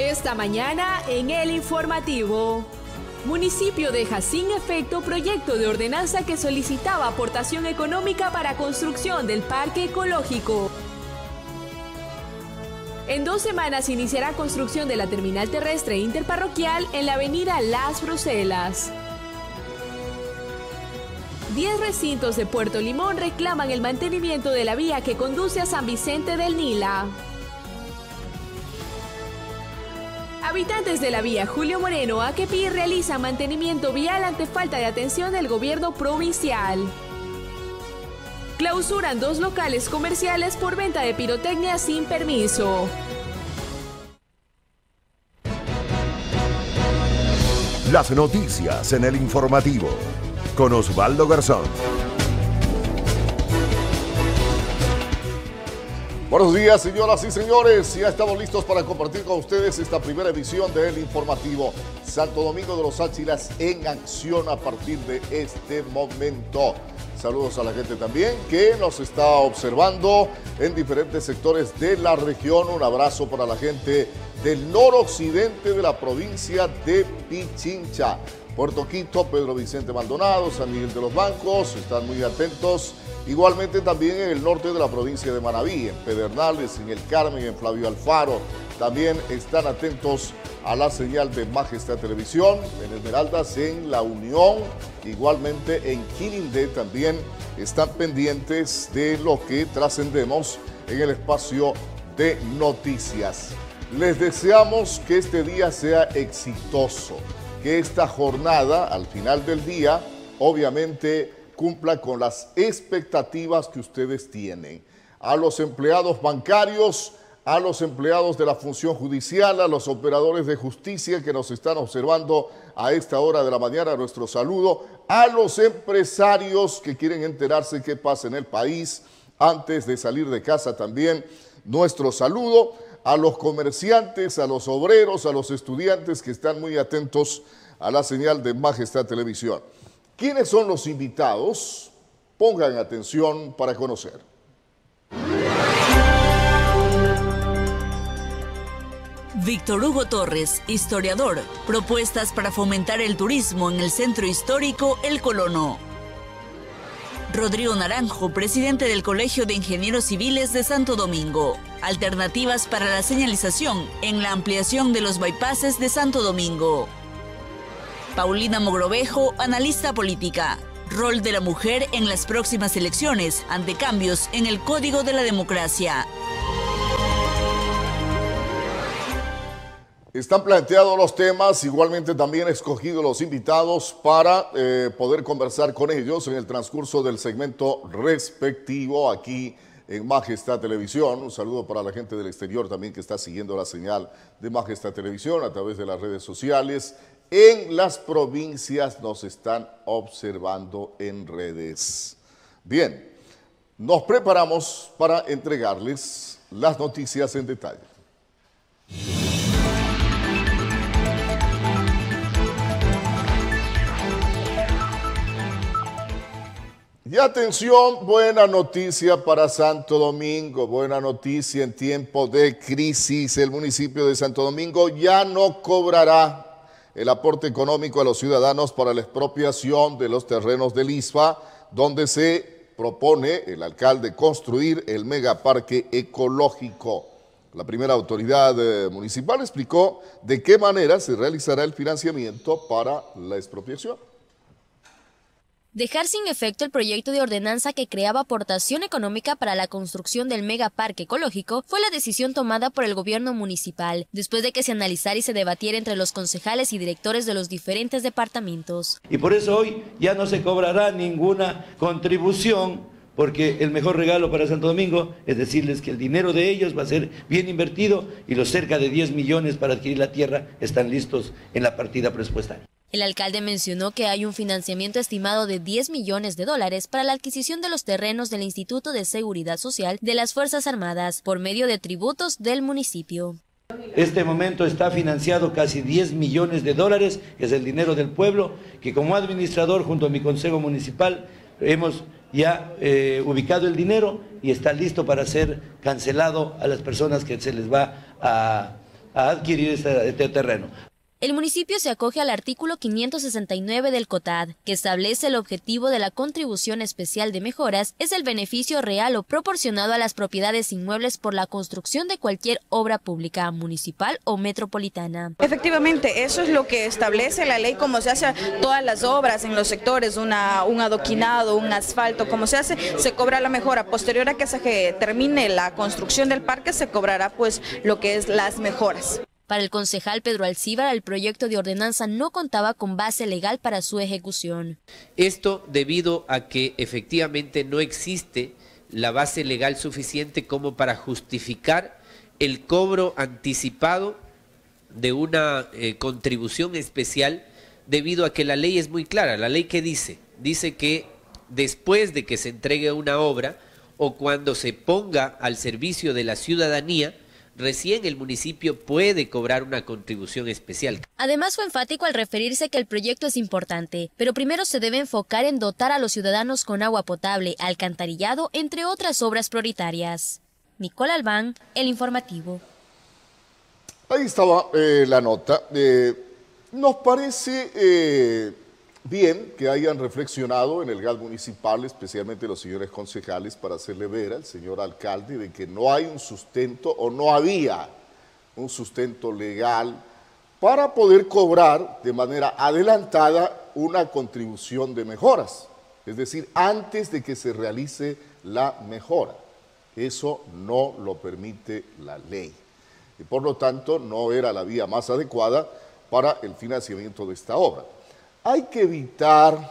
Esta mañana en el informativo. Municipio deja sin efecto proyecto de ordenanza que solicitaba aportación económica para construcción del parque ecológico. En dos semanas iniciará construcción de la terminal terrestre interparroquial en la avenida Las Bruselas. Diez recintos de Puerto Limón reclaman el mantenimiento de la vía que conduce a San Vicente del Nila. Habitantes de la vía Julio Moreno Akepi realizan mantenimiento vial ante falta de atención del gobierno provincial. Clausuran dos locales comerciales por venta de pirotecnia sin permiso. Las noticias en el informativo con Osvaldo Garzón. Buenos días, señoras y señores. Ya estamos listos para compartir con ustedes esta primera edición del informativo Santo Domingo de los Áchilas en acción a partir de este momento. Saludos a la gente también que nos está observando en diferentes sectores de la región. Un abrazo para la gente del noroccidente de la provincia de Pichincha. Puerto Quito, Pedro Vicente Maldonado, San Miguel de los Bancos, están muy atentos. Igualmente también en el norte de la provincia de Manabí, en Pedernales, en El Carmen, en Flavio Alfaro. También están atentos a la señal de Majestad Televisión, en Esmeraldas, en La Unión, igualmente en Quilindé también están pendientes de lo que trascendemos en el espacio de noticias. Les deseamos que este día sea exitoso que esta jornada, al final del día, obviamente cumpla con las expectativas que ustedes tienen. A los empleados bancarios, a los empleados de la función judicial, a los operadores de justicia que nos están observando a esta hora de la mañana, nuestro saludo, a los empresarios que quieren enterarse qué pasa en el país antes de salir de casa también, nuestro saludo a los comerciantes, a los obreros, a los estudiantes que están muy atentos a la señal de Majestad Televisión. ¿Quiénes son los invitados? Pongan atención para conocer. Víctor Hugo Torres, historiador, propuestas para fomentar el turismo en el centro histórico El Colono. Rodrigo Naranjo, presidente del Colegio de Ingenieros Civiles de Santo Domingo. Alternativas para la señalización en la ampliación de los bypasses de Santo Domingo. Paulina Mogrovejo, analista política. Rol de la mujer en las próximas elecciones ante cambios en el Código de la Democracia. Están planteados los temas, igualmente también he escogido los invitados para eh, poder conversar con ellos en el transcurso del segmento respectivo aquí en Majestad Televisión. Un saludo para la gente del exterior también que está siguiendo la señal de Majestad Televisión a través de las redes sociales. En las provincias nos están observando en redes. Bien, nos preparamos para entregarles las noticias en detalle. Y atención, buena noticia para Santo Domingo, buena noticia en tiempo de crisis. El municipio de Santo Domingo ya no cobrará el aporte económico a los ciudadanos para la expropiación de los terrenos del ISFA, donde se propone el alcalde construir el megaparque ecológico. La primera autoridad eh, municipal explicó de qué manera se realizará el financiamiento para la expropiación. Dejar sin efecto el proyecto de ordenanza que creaba aportación económica para la construcción del megaparque ecológico fue la decisión tomada por el gobierno municipal, después de que se analizara y se debatiera entre los concejales y directores de los diferentes departamentos. Y por eso hoy ya no se cobrará ninguna contribución porque el mejor regalo para Santo Domingo es decirles que el dinero de ellos va a ser bien invertido y los cerca de 10 millones para adquirir la tierra están listos en la partida presupuestaria. El alcalde mencionó que hay un financiamiento estimado de 10 millones de dólares para la adquisición de los terrenos del Instituto de Seguridad Social de las Fuerzas Armadas por medio de tributos del municipio. Este momento está financiado casi 10 millones de dólares, que es el dinero del pueblo, que como administrador junto a mi consejo municipal hemos ya eh, ubicado el dinero y está listo para ser cancelado a las personas que se les va a adquirir este, este terreno. El municipio se acoge al artículo 569 del COTAD, que establece el objetivo de la contribución especial de mejoras es el beneficio real o proporcionado a las propiedades inmuebles por la construcción de cualquier obra pública, municipal o metropolitana. Efectivamente, eso es lo que establece la ley, como se hace todas las obras en los sectores, una, un adoquinado, un asfalto, como se hace, se cobra la mejora. Posterior a que se termine la construcción del parque, se cobrará pues lo que es las mejoras. Para el concejal Pedro Alcíbar, el proyecto de ordenanza no contaba con base legal para su ejecución. Esto debido a que efectivamente no existe la base legal suficiente como para justificar el cobro anticipado de una eh, contribución especial debido a que la ley es muy clara. La ley que dice, dice que después de que se entregue una obra o cuando se ponga al servicio de la ciudadanía, recién el municipio puede cobrar una contribución especial. Además fue enfático al referirse que el proyecto es importante, pero primero se debe enfocar en dotar a los ciudadanos con agua potable, alcantarillado, entre otras obras prioritarias. Nicole Albán, El Informativo. Ahí estaba eh, la nota. Eh, nos parece eh, Bien que hayan reflexionado en el GAL municipal, especialmente los señores concejales, para hacerle ver al señor alcalde de que no hay un sustento o no había un sustento legal para poder cobrar de manera adelantada una contribución de mejoras, es decir, antes de que se realice la mejora. Eso no lo permite la ley. Y por lo tanto, no era la vía más adecuada para el financiamiento de esta obra. Hay que evitar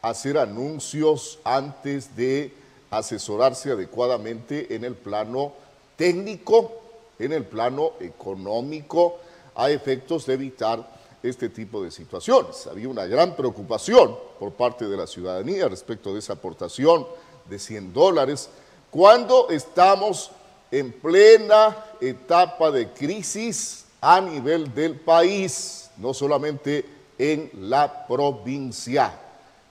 hacer anuncios antes de asesorarse adecuadamente en el plano técnico, en el plano económico, a efectos de evitar este tipo de situaciones. Había una gran preocupación por parte de la ciudadanía respecto de esa aportación de 100 dólares, cuando estamos en plena etapa de crisis a nivel del país, no solamente en la provincia.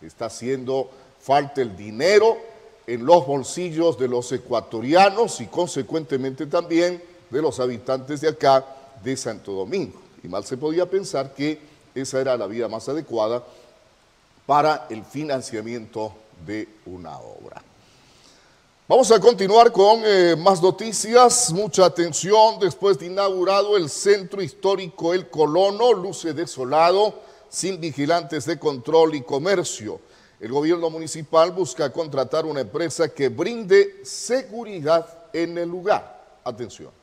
Está haciendo falta el dinero en los bolsillos de los ecuatorianos y consecuentemente también de los habitantes de acá de Santo Domingo. Y mal se podía pensar que esa era la vía más adecuada para el financiamiento de una obra. Vamos a continuar con eh, más noticias. Mucha atención. Después de inaugurado el centro histórico El Colono, luce desolado sin vigilantes de control y comercio. El gobierno municipal busca contratar una empresa que brinde seguridad en el lugar. Atención.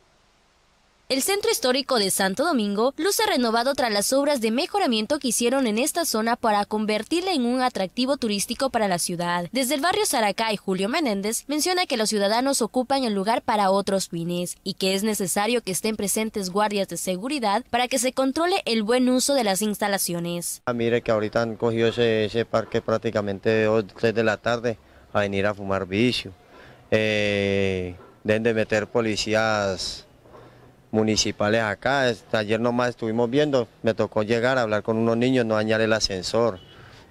El centro histórico de Santo Domingo luce renovado tras las obras de mejoramiento que hicieron en esta zona para convertirla en un atractivo turístico para la ciudad. Desde el barrio Saracay, Julio Menéndez menciona que los ciudadanos ocupan el lugar para otros fines y que es necesario que estén presentes guardias de seguridad para que se controle el buen uso de las instalaciones. Ah, mire que ahorita han cogido ese, parque prácticamente de 3 de la tarde a venir a fumar vicio. Eh, deben de meter policías municipales acá. Ayer nomás estuvimos viendo, me tocó llegar a hablar con unos niños, no dañar el ascensor.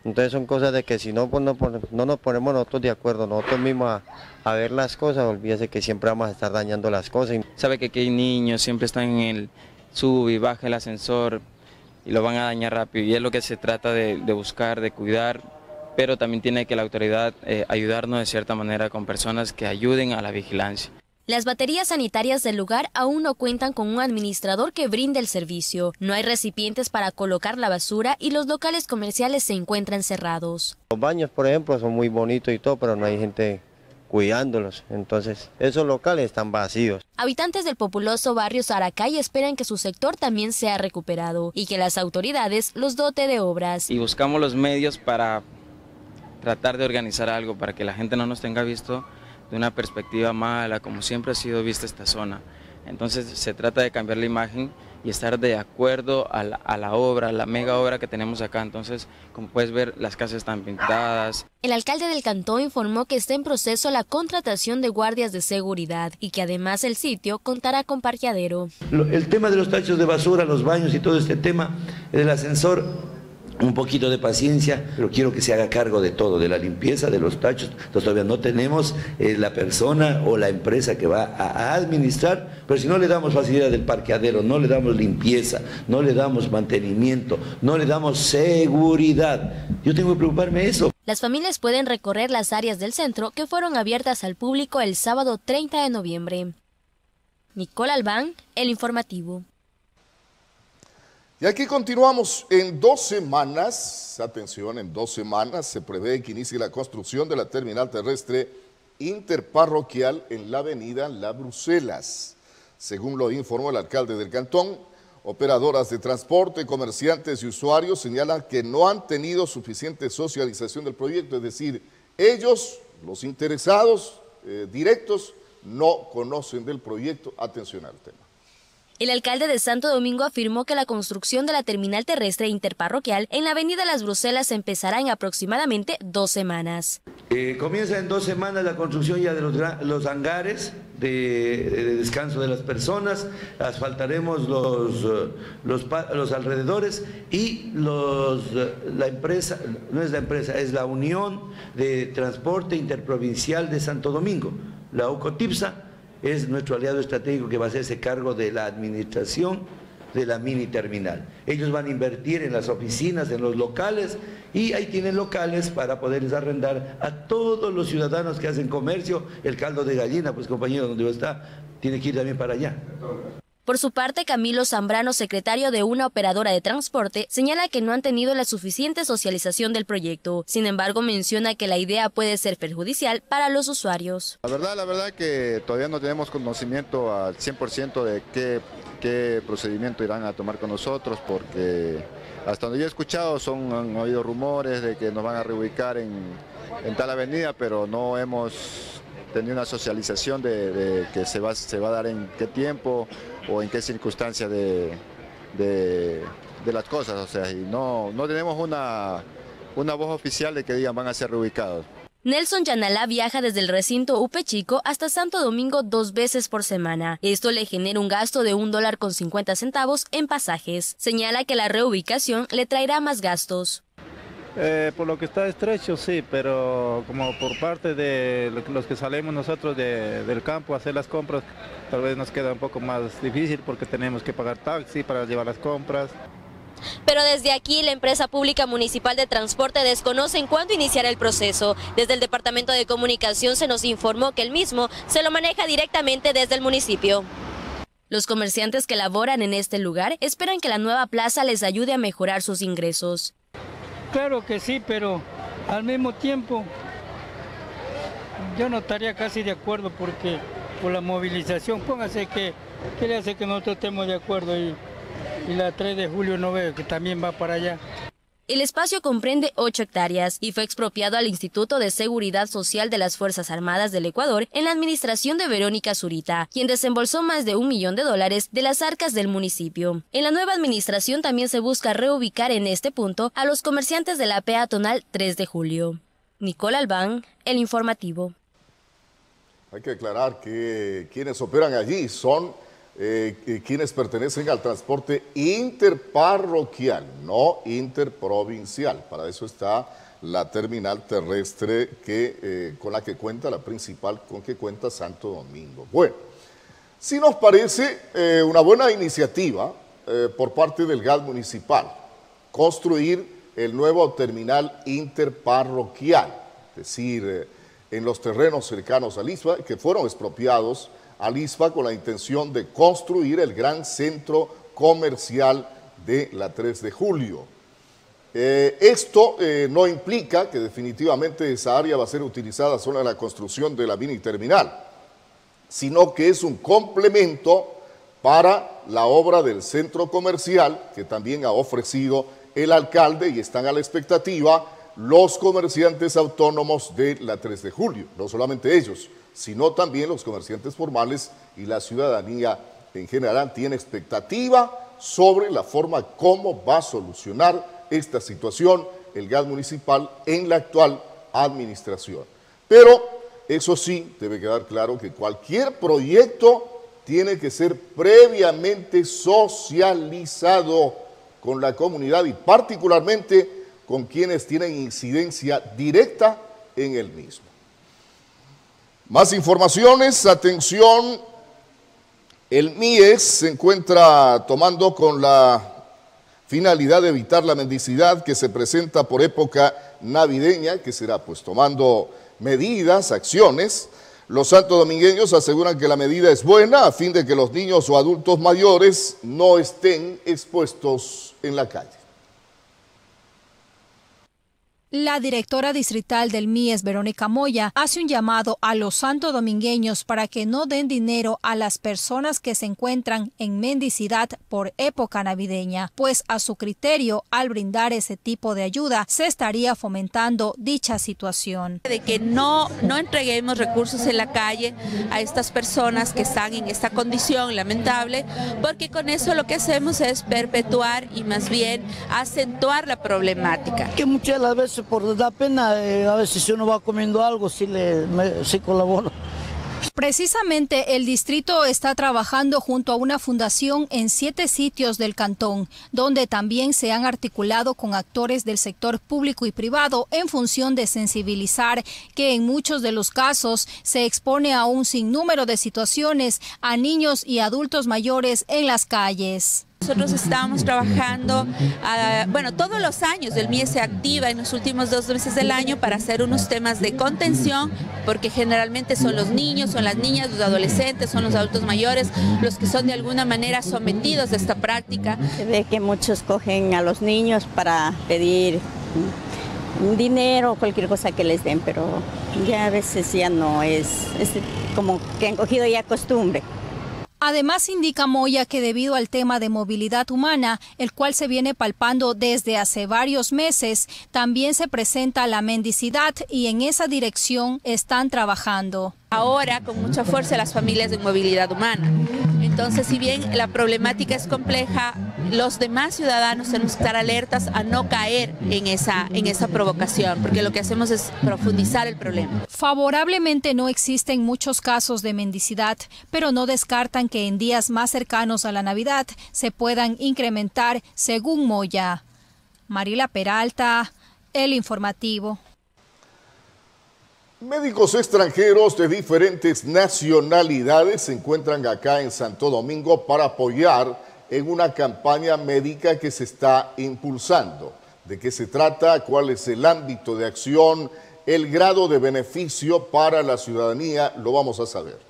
Entonces son cosas de que si no, pues no, no nos ponemos nosotros de acuerdo, nosotros mismos a, ver las cosas, olvídese que siempre vamos a estar dañando las cosas. Sabe que aquí hay niños, siempre están en el sub y baja el ascensor y lo van a dañar rápido. Y es lo que se trata de, buscar, de cuidar, pero también tiene que la autoridad eh, ayudarnos de cierta manera con personas que ayuden a la vigilancia. Las baterías sanitarias del lugar aún no cuentan con un administrador que brinde el servicio. No hay recipientes para colocar la basura y los locales comerciales se encuentran cerrados. Los baños, por ejemplo, son muy bonitos y todo, pero no hay gente cuidándolos. Entonces, esos locales están vacíos. Habitantes del populoso barrio Saracay esperan que su sector también sea recuperado y que las autoridades los dote de obras. Y buscamos los medios para tratar de organizar algo para que la gente no nos tenga visto de una perspectiva mala, como siempre ha sido vista esta zona. Entonces se trata de cambiar la imagen y estar de acuerdo a la, obra, a la mega obra que tenemos acá. Entonces, como puedes ver, las casas están pintadas. El alcalde del cantón informó que está en proceso la contratación de guardias de seguridad y que además el sitio contará con parqueadero. El tema de los tachos de basura, los baños y todo este tema del ascensor un poquito de paciencia, pero quiero que se haga cargo de todo, de la limpieza, de los tachos. Entonces todavía no tenemos eh, la persona o la empresa que va a, administrar, pero si no le damos facilidad del parqueadero, no le damos limpieza, no le damos mantenimiento, no le damos seguridad, yo tengo que preocuparme de eso. Las familias pueden recorrer las áreas del centro que fueron abiertas al público el sábado 30 de noviembre. Nicole Albán, El Informativo. Y aquí continuamos. En dos semanas, atención, en dos semanas se prevé que inicie la construcción de la terminal terrestre interparroquial en la avenida La Bruselas. Según lo informó el alcalde del cantón, operadoras de transporte, comerciantes y usuarios señalan que no han tenido suficiente socialización del proyecto, es decir, ellos, los interesados eh, directos, no conocen del proyecto. Atención al tema. El alcalde de Santo Domingo afirmó que la construcción de la terminal terrestre interparroquial en la avenida Las Bruselas empezará en aproximadamente dos semanas. Eh, comienza en dos semanas la construcción ya de los, hangares de, descanso de las personas, asfaltaremos los, eh, los, alrededores y eh, la empresa, no es la empresa, es la Unión de Transporte Interprovincial de Santo Domingo, la UCOTIPSA, es nuestro aliado estratégico que va a hacerse cargo de la administración de la mini terminal. Ellos van a invertir en las oficinas, en los locales, y ahí tienen locales para poderles arrendar a todos los ciudadanos que hacen comercio el caldo de gallina, pues compañero, donde está, tiene que ir también para allá. Por su parte, Camilo Zambrano, secretario de una operadora de transporte, señala que no han tenido la suficiente socialización del proyecto. Sin embargo, menciona que la idea puede ser perjudicial para los usuarios. La verdad, la verdad que todavía no tenemos conocimiento al 100% de qué, procedimiento irán a tomar con nosotros, porque hasta donde yo he escuchado son, han oído rumores de que nos van a reubicar en, tal avenida, pero no hemos tenido una socialización de, que se va, se va a dar en qué tiempo, o en qué circunstancias de, de, las cosas, o sea, y no, no tenemos una, una voz oficial de que digan van a ser reubicados. Nelson Yanalá viaja desde el recinto Upe Chico hasta Santo Domingo dos veces por semana. Esto le genera un gasto de un dólar con 50 centavos en pasajes. Señala que la reubicación le traerá más gastos. Eh, por lo que está estrecho, sí, pero como por parte de los que salimos nosotros del campo a hacer las compras, tal vez nos queda un poco más difícil porque tenemos que pagar taxi para llevar las compras. Pero desde aquí la empresa pública municipal de transporte desconoce en cuándo iniciará el proceso. Desde el Departamento de Comunicación se nos informó que el mismo se lo maneja directamente desde el municipio. Los comerciantes que laboran en este lugar esperan que la nueva plaza les ayude a mejorar sus ingresos. Claro que sí, pero al mismo tiempo yo no estaría casi de acuerdo porque por la movilización, póngase que, ¿qué le hace que nosotros estemos de acuerdo y, y la 3 de julio no veo que también va para allá? El espacio comprende 8 hectáreas y fue expropiado al Instituto de Seguridad Social de las Fuerzas Armadas del Ecuador en la administración de Verónica Zurita, quien desembolsó más de un millón de dólares de las arcas del municipio. En la nueva administración también se busca reubicar en este punto a los comerciantes de la peatonal 3 de julio. Nicole Albán, El Informativo. Hay que aclarar que quienes operan allí son eh, quienes pertenecen al transporte interparroquial, no interprovincial. Para eso está la terminal terrestre que, eh, con la que cuenta, la principal con que cuenta Santo Domingo. Bueno, sí nos parece eh, una buena iniciativa por parte del GAD municipal, construir el nuevo terminal interparroquial, es decir, en los terrenos cercanos a ISFA, que fueron expropiados al ISFA con la intención de construir el gran centro comercial de la 3 de julio. Eh, esto eh, no implica que definitivamente esa área va a ser utilizada solo en la construcción de la mini terminal, sino que es un complemento para la obra del centro comercial que también ha ofrecido el alcalde y están a la expectativa los comerciantes autónomos de la 3 de julio, no solamente ellos, sino también los comerciantes formales y la ciudadanía en general tiene expectativa sobre la forma como va a solucionar esta situación el gas municipal en la actual administración. Pero eso sí, debe quedar claro que cualquier proyecto tiene que ser previamente socializado con la comunidad y particularmente con quienes tienen incidencia directa en el mismo. Más informaciones, atención, el MIES se encuentra tomando con la finalidad de evitar la mendicidad que se presenta por época navideña, que será pues tomando medidas, acciones. Los santos domingueños aseguran que la medida es buena a fin de que los niños o adultos mayores no estén expuestos en la calle. La directora distrital del MIES, Verónica Moya, hace un llamado a los santo domingueños para que no den dinero a las personas que se encuentran en mendicidad por época navideña, pues a su criterio, al brindar ese tipo de ayuda, se estaría fomentando dicha situación. De que no, no entreguemos recursos en la calle a estas personas que están en esta condición lamentable, porque con eso lo que hacemos es perpetuar y más bien acentuar la problemática. Que muchas veces por da pena, eh, a veces si uno va comiendo algo, sí, le, me, sí colaboro. Precisamente el distrito está trabajando junto a una fundación en siete sitios del cantón, donde también se han articulado con actores del sector público y privado en función de sensibilizar que en muchos de los casos se expone a un sinnúmero de situaciones a niños y adultos mayores en las calles. Nosotros estamos trabajando, uh, bueno, todos los años el MIE se activa en los últimos dos meses del año para hacer unos temas de contención, porque generalmente son los niños, son las niñas, los adolescentes, son los adultos mayores, los que son de alguna manera sometidos a esta práctica. Se ve que muchos cogen a los niños para pedir dinero, cualquier cosa que les den, pero ya a veces ya no es, es como que han cogido ya costumbre. Además, indica Moya que debido al tema de movilidad humana, el cual se viene palpando desde hace varios meses, también se presenta la mendicidad y en esa dirección están trabajando. Ahora, con mucha fuerza, las familias de movilidad humana. Entonces, si bien la problemática es compleja, los demás ciudadanos tenemos que estar alertas a no caer en esa, en esa provocación, porque lo que hacemos es profundizar el problema. Favorablemente no existen muchos casos de mendicidad, pero no descartan que en días más cercanos a la Navidad se puedan incrementar, según Moya. Marila Peralta, El Informativo. Médicos extranjeros de diferentes nacionalidades se encuentran acá en Santo Domingo para apoyar en una campaña médica que se está impulsando. ¿De qué se trata? ¿Cuál es el ámbito de acción? El grado de beneficio para la ciudadanía lo vamos a saber.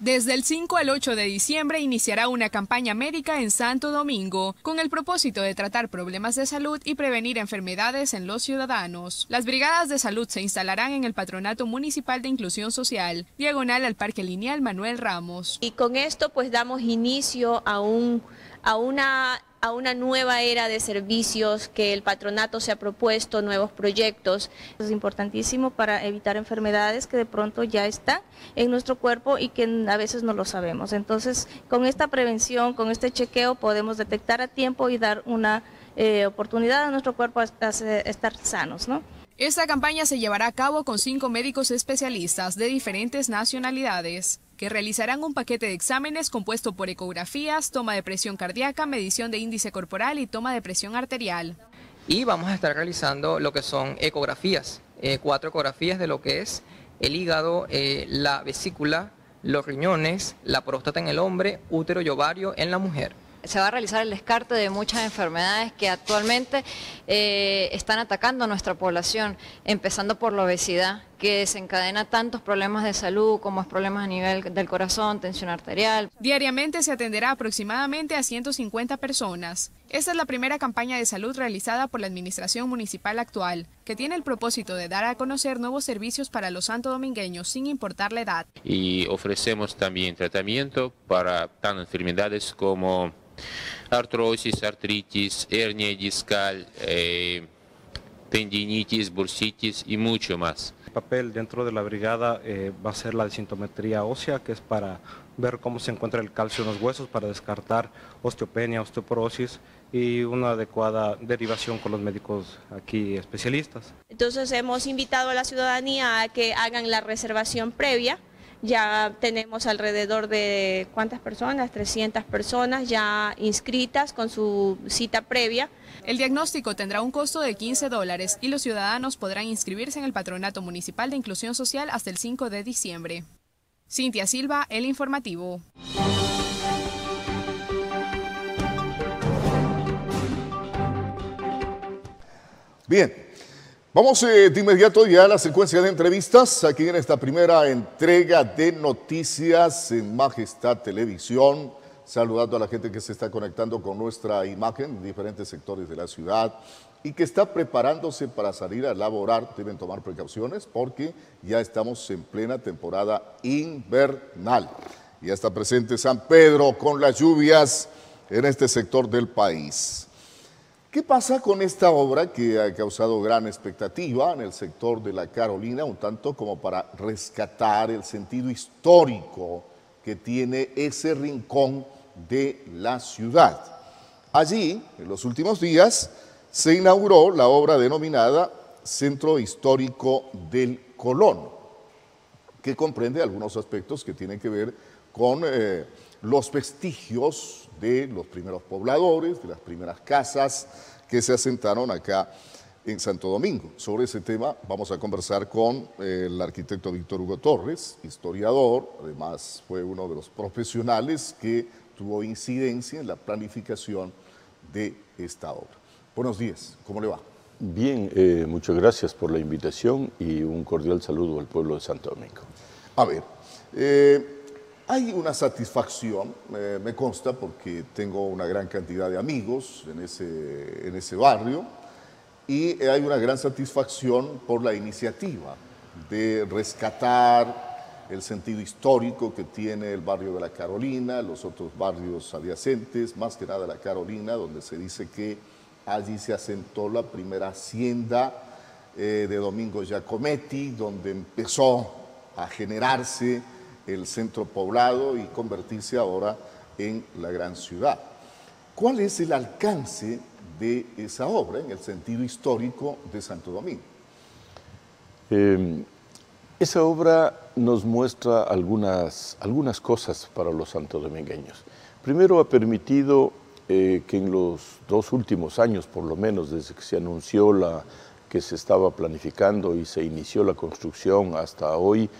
Desde el 5 al 8 de diciembre iniciará una campaña médica en Santo Domingo con el propósito de tratar problemas de salud y prevenir enfermedades en los ciudadanos. Las brigadas de salud se instalarán en el Patronato Municipal de Inclusión Social, diagonal al Parque Lineal Manuel Ramos. Y con esto pues damos inicio a un a una a una nueva era de servicios que el patronato se ha propuesto, nuevos proyectos. Es importantísimo para evitar enfermedades que de pronto ya están en nuestro cuerpo y que a veces no lo sabemos. Entonces, con esta prevención, con este chequeo, podemos detectar a tiempo y dar una eh, oportunidad a nuestro cuerpo a, a estar sanos, ¿no? Esta campaña se llevará a cabo con cinco médicos especialistas de diferentes nacionalidades que realizarán un paquete de exámenes compuesto por ecografías, toma de presión cardíaca, medición de índice corporal y toma de presión arterial. Y vamos a estar realizando lo que son ecografías, eh, cuatro ecografías de lo que es el hígado, eh, la vesícula, los riñones, la próstata en el hombre, útero y ovario en la mujer se va a realizar el descarte de muchas enfermedades que actualmente eh, están atacando a nuestra población, empezando por la obesidad, que desencadena tantos problemas de salud como es problemas a nivel del corazón, tensión arterial. Diariamente se atenderá aproximadamente a 150 personas. Esta es la primera campaña de salud realizada por la administración municipal actual, que tiene el propósito de dar a conocer nuevos servicios para los santo domingueños sin importar la edad. Y ofrecemos también tratamiento para tan enfermedades como artrosis, artritis, hernia discal, eh, tendinitis, bursitis y mucho más. El papel dentro de la brigada eh, va a ser la desintometría ósea, que es para ver cómo se encuentra el calcio en los huesos, para descartar osteopenia, osteoporosis y una adecuada derivación con los médicos aquí especialistas. Entonces hemos invitado a la ciudadanía a que hagan la reservación previa Ya tenemos alrededor de, ¿cuántas personas? 300 personas ya inscritas con su cita previa. El diagnóstico tendrá un costo de 15 dólares y los ciudadanos podrán inscribirse en el Patronato Municipal de Inclusión Social hasta el 5 de diciembre. Cintia Silva, El Informativo. Bien, vamos eh, de inmediato ya a la secuencia de entrevistas aquí en esta primera entrega de noticias en Majestad Televisión. Saludando a la gente que se está conectando con nuestra imagen en diferentes sectores de la ciudad y que está preparándose para salir a laborar. Deben tomar precauciones porque ya estamos en plena temporada invernal. Ya está presente San Pedro con las lluvias en este sector del país. ¿Qué pasa con esta obra que ha causado gran expectativa en el sector de la Carolina, un tanto como para rescatar el sentido histórico que tiene ese rincón de la ciudad? Allí, en los últimos días, se inauguró la obra denominada Centro Histórico del Colón, que comprende algunos aspectos que tienen que ver con eh, los vestigios de los primeros pobladores, de las primeras casas que se asentaron acá en Santo Domingo. Sobre ese tema vamos a conversar con eh, el arquitecto Víctor Hugo Torres, historiador, además fue uno de los profesionales que tuvo incidencia en la planificación de esta obra. Buenos días, ¿cómo le va? Bien, eh, muchas gracias por la invitación y un cordial saludo al pueblo de Santo Domingo. A ver, eh, hay una satisfacción, me consta, porque tengo una gran cantidad de amigos en ese, en ese barrio, y hay una gran satisfacción por la iniciativa de rescatar el sentido histórico que tiene el barrio de la Carolina, los otros barrios adyacentes, más que nada la Carolina, donde se dice que allí se asentó la primera hacienda eh, de Domingo Giacometti, donde empezó a generarse el centro poblado y convertirse ahora en la gran ciudad. ¿Cuál es el alcance de esa obra en el sentido histórico de Santo Domingo? Eh, esa obra nos muestra algunas, algunas cosas para los santodomingueños. Primero ha permitido eh, que en los dos últimos años, por lo menos desde que se anunció la, que se estaba planificando y se inició la construcción hasta hoy,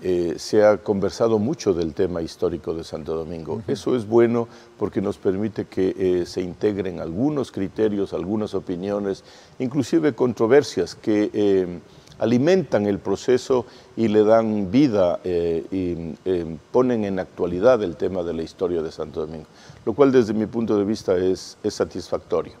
eh, se ha conversado mucho del tema histórico de Santo Domingo. Eso es bueno porque nos permite que eh, se integren algunos criterios, algunas opiniones, inclusive controversias que alimentan el proceso y le dan vida y ponen en actualidad el tema de la historia de Santo Domingo, lo cual desde mi punto de vista es satisfactorio.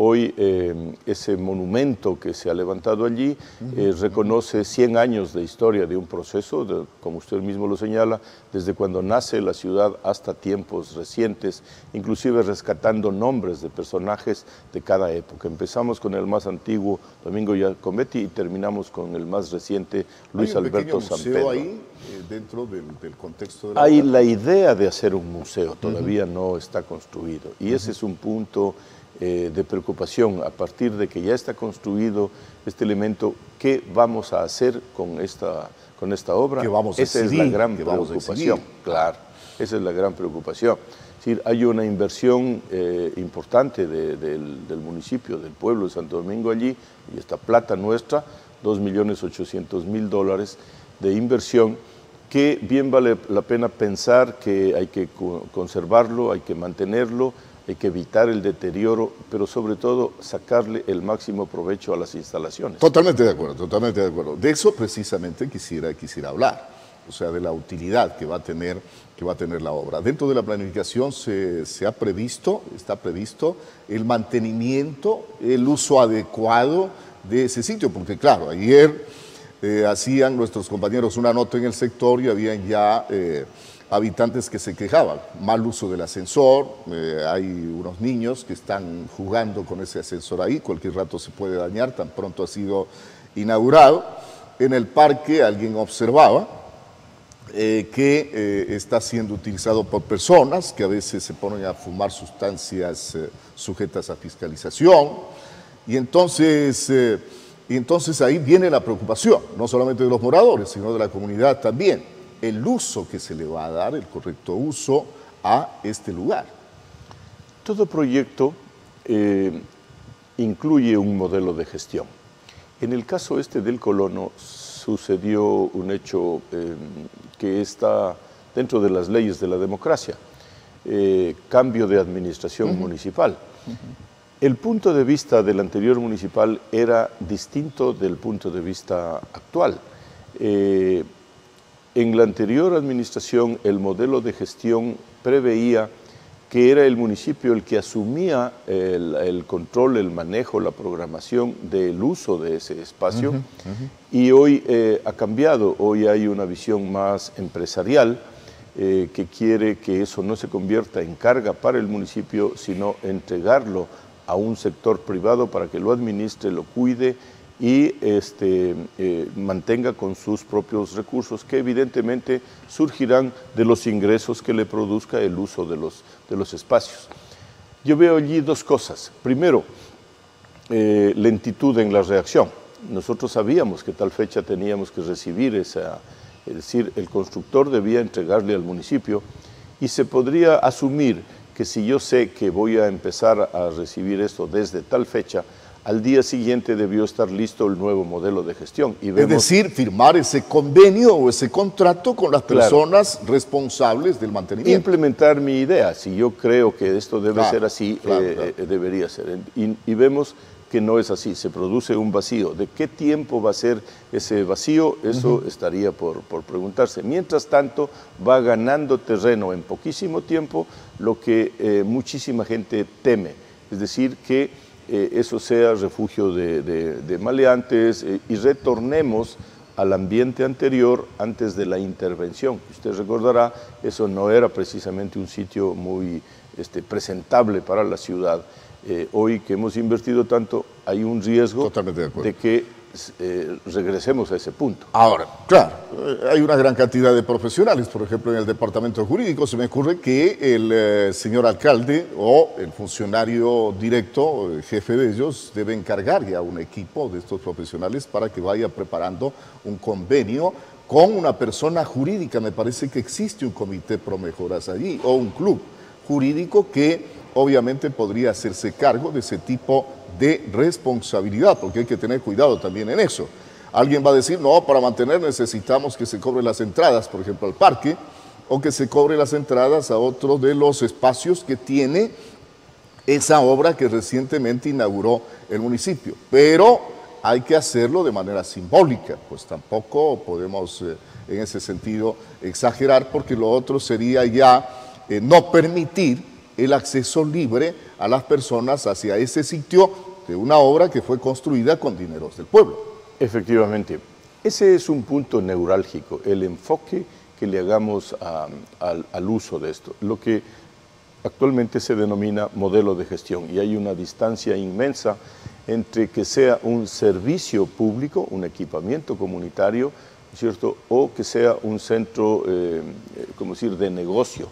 Hoy eh, ese monumento que se ha levantado allí eh, reconoce 100 años de historia de un proceso, como usted mismo lo señala, desde cuando nace la ciudad hasta tiempos recientes, inclusive rescatando nombres de personajes de cada época. Empezamos con el más antiguo, Domingo Giacometti, y terminamos con el más reciente, Luis Alberto San Pedro. ahí, eh, dentro del, contexto de la Hay la idea de hacer un museo, todavía no está construido, y ese es un punto eh, de preocupación a partir de que ya está construido este elemento, ¿qué vamos a hacer con esta, con esta obra? Vamos esa es la gran preocupación, claro, esa es la gran preocupación. Es decir, hay una inversión eh, importante del, del, municipio, del pueblo de Santo Domingo allí, y esta plata nuestra, 2.800.000 dólares de inversión, que bien vale la pena pensar que hay que conservarlo, hay que mantenerlo, hay que evitar el deterioro, pero sobre todo sacarle el máximo provecho a las instalaciones. Totalmente de acuerdo, totalmente de acuerdo. De eso precisamente quisiera, quisiera hablar, o sea, de la utilidad que va a tener, que va a tener la obra. Dentro de la planificación se, ha previsto, está previsto el mantenimiento, el uso adecuado de ese sitio, porque claro, ayer eh, hacían nuestros compañeros una nota en el sector y habían ya... Eh, habitantes que se quejaban, mal uso del ascensor, eh, hay unos niños que están jugando con ese ascensor ahí, cualquier rato se puede dañar, tan pronto ha sido inaugurado. En el parque alguien observaba eh, que eh, está siendo utilizado por personas que a veces se ponen a fumar sustancias sujetas a fiscalización, y entonces, y entonces ahí viene la preocupación, no solamente de los moradores, sino de la comunidad también el uso que se le va a dar, el correcto uso a este lugar. Todo proyecto eh, incluye un modelo de gestión. En el caso este del colono sucedió un hecho eh, que está dentro de las leyes de la democracia, eh, cambio de administración municipal. El punto de vista del anterior municipal era distinto del punto de vista actual. Eh, en la anterior administración el modelo de gestión preveía que era el municipio el que asumía el, control, el manejo, la programación del uso de ese espacio. Y hoy eh, ha cambiado, hoy hay una visión más empresarial eh, que quiere que eso no se convierta en carga para el municipio, sino entregarlo a un sector privado para que lo administre, lo cuide y este, eh, mantenga con sus propios recursos que evidentemente surgirán de los ingresos que le produzca el uso de los, de los espacios. Yo veo allí dos cosas. Primero, eh, lentitud en la reacción. Nosotros sabíamos que tal fecha teníamos que recibir esa, es decir, el constructor debía entregarle al municipio y se podría asumir que si yo sé que voy a empezar a recibir esto desde tal fecha, al día siguiente debió estar listo el nuevo modelo de gestión. Y es decir, firmar ese convenio o ese contrato con las personas responsables del mantenimiento. Implementar mi idea. Si yo creo que esto debe ser así, eh, eh, debería ser. Y, vemos que no es así, se produce un vacío. ¿De qué tiempo va a ser ese vacío? Eso estaría por, preguntarse. Mientras tanto, va ganando terreno en poquísimo tiempo lo que eh, muchísima gente teme. Es decir, que eh, eso sea refugio de, maleantes eh, y retornemos al ambiente anterior antes de la intervención. Usted recordará, eso no era precisamente un sitio muy este, presentable para la ciudad. Eh, hoy que hemos invertido tanto, hay un riesgo de que eh, regresemos a ese punto. Ahora, claro, eh, hay una gran cantidad de profesionales, por ejemplo, en el departamento jurídico se me ocurre que el eh, señor alcalde o el funcionario directo, el jefe de ellos, debe encargar ya un equipo de estos profesionales para que vaya preparando un convenio con una persona jurídica. Me parece que existe un comité pro mejoras allí o un club jurídico que obviamente podría hacerse cargo de ese tipo de de responsabilidad, porque hay que tener cuidado también en eso. Alguien va a decir, no, para mantener necesitamos que se cobren las entradas, por ejemplo, al parque, o que se cobre las entradas a otro de los espacios que tiene esa obra que recientemente inauguró el municipio. Pero hay que hacerlo de manera simbólica, pues tampoco podemos eh, en ese sentido exagerar, porque lo otro sería ya eh, no permitir el acceso libre a las personas hacia ese sitio de una obra que fue construida con dineros del pueblo. Efectivamente, ese es un punto neurálgico, el enfoque que le hagamos al, uso de esto, lo que actualmente se denomina modelo de gestión y hay una distancia inmensa entre que sea un servicio público, un equipamiento comunitario, ¿cierto? o que sea un centro, eh, eh decir, de negocio.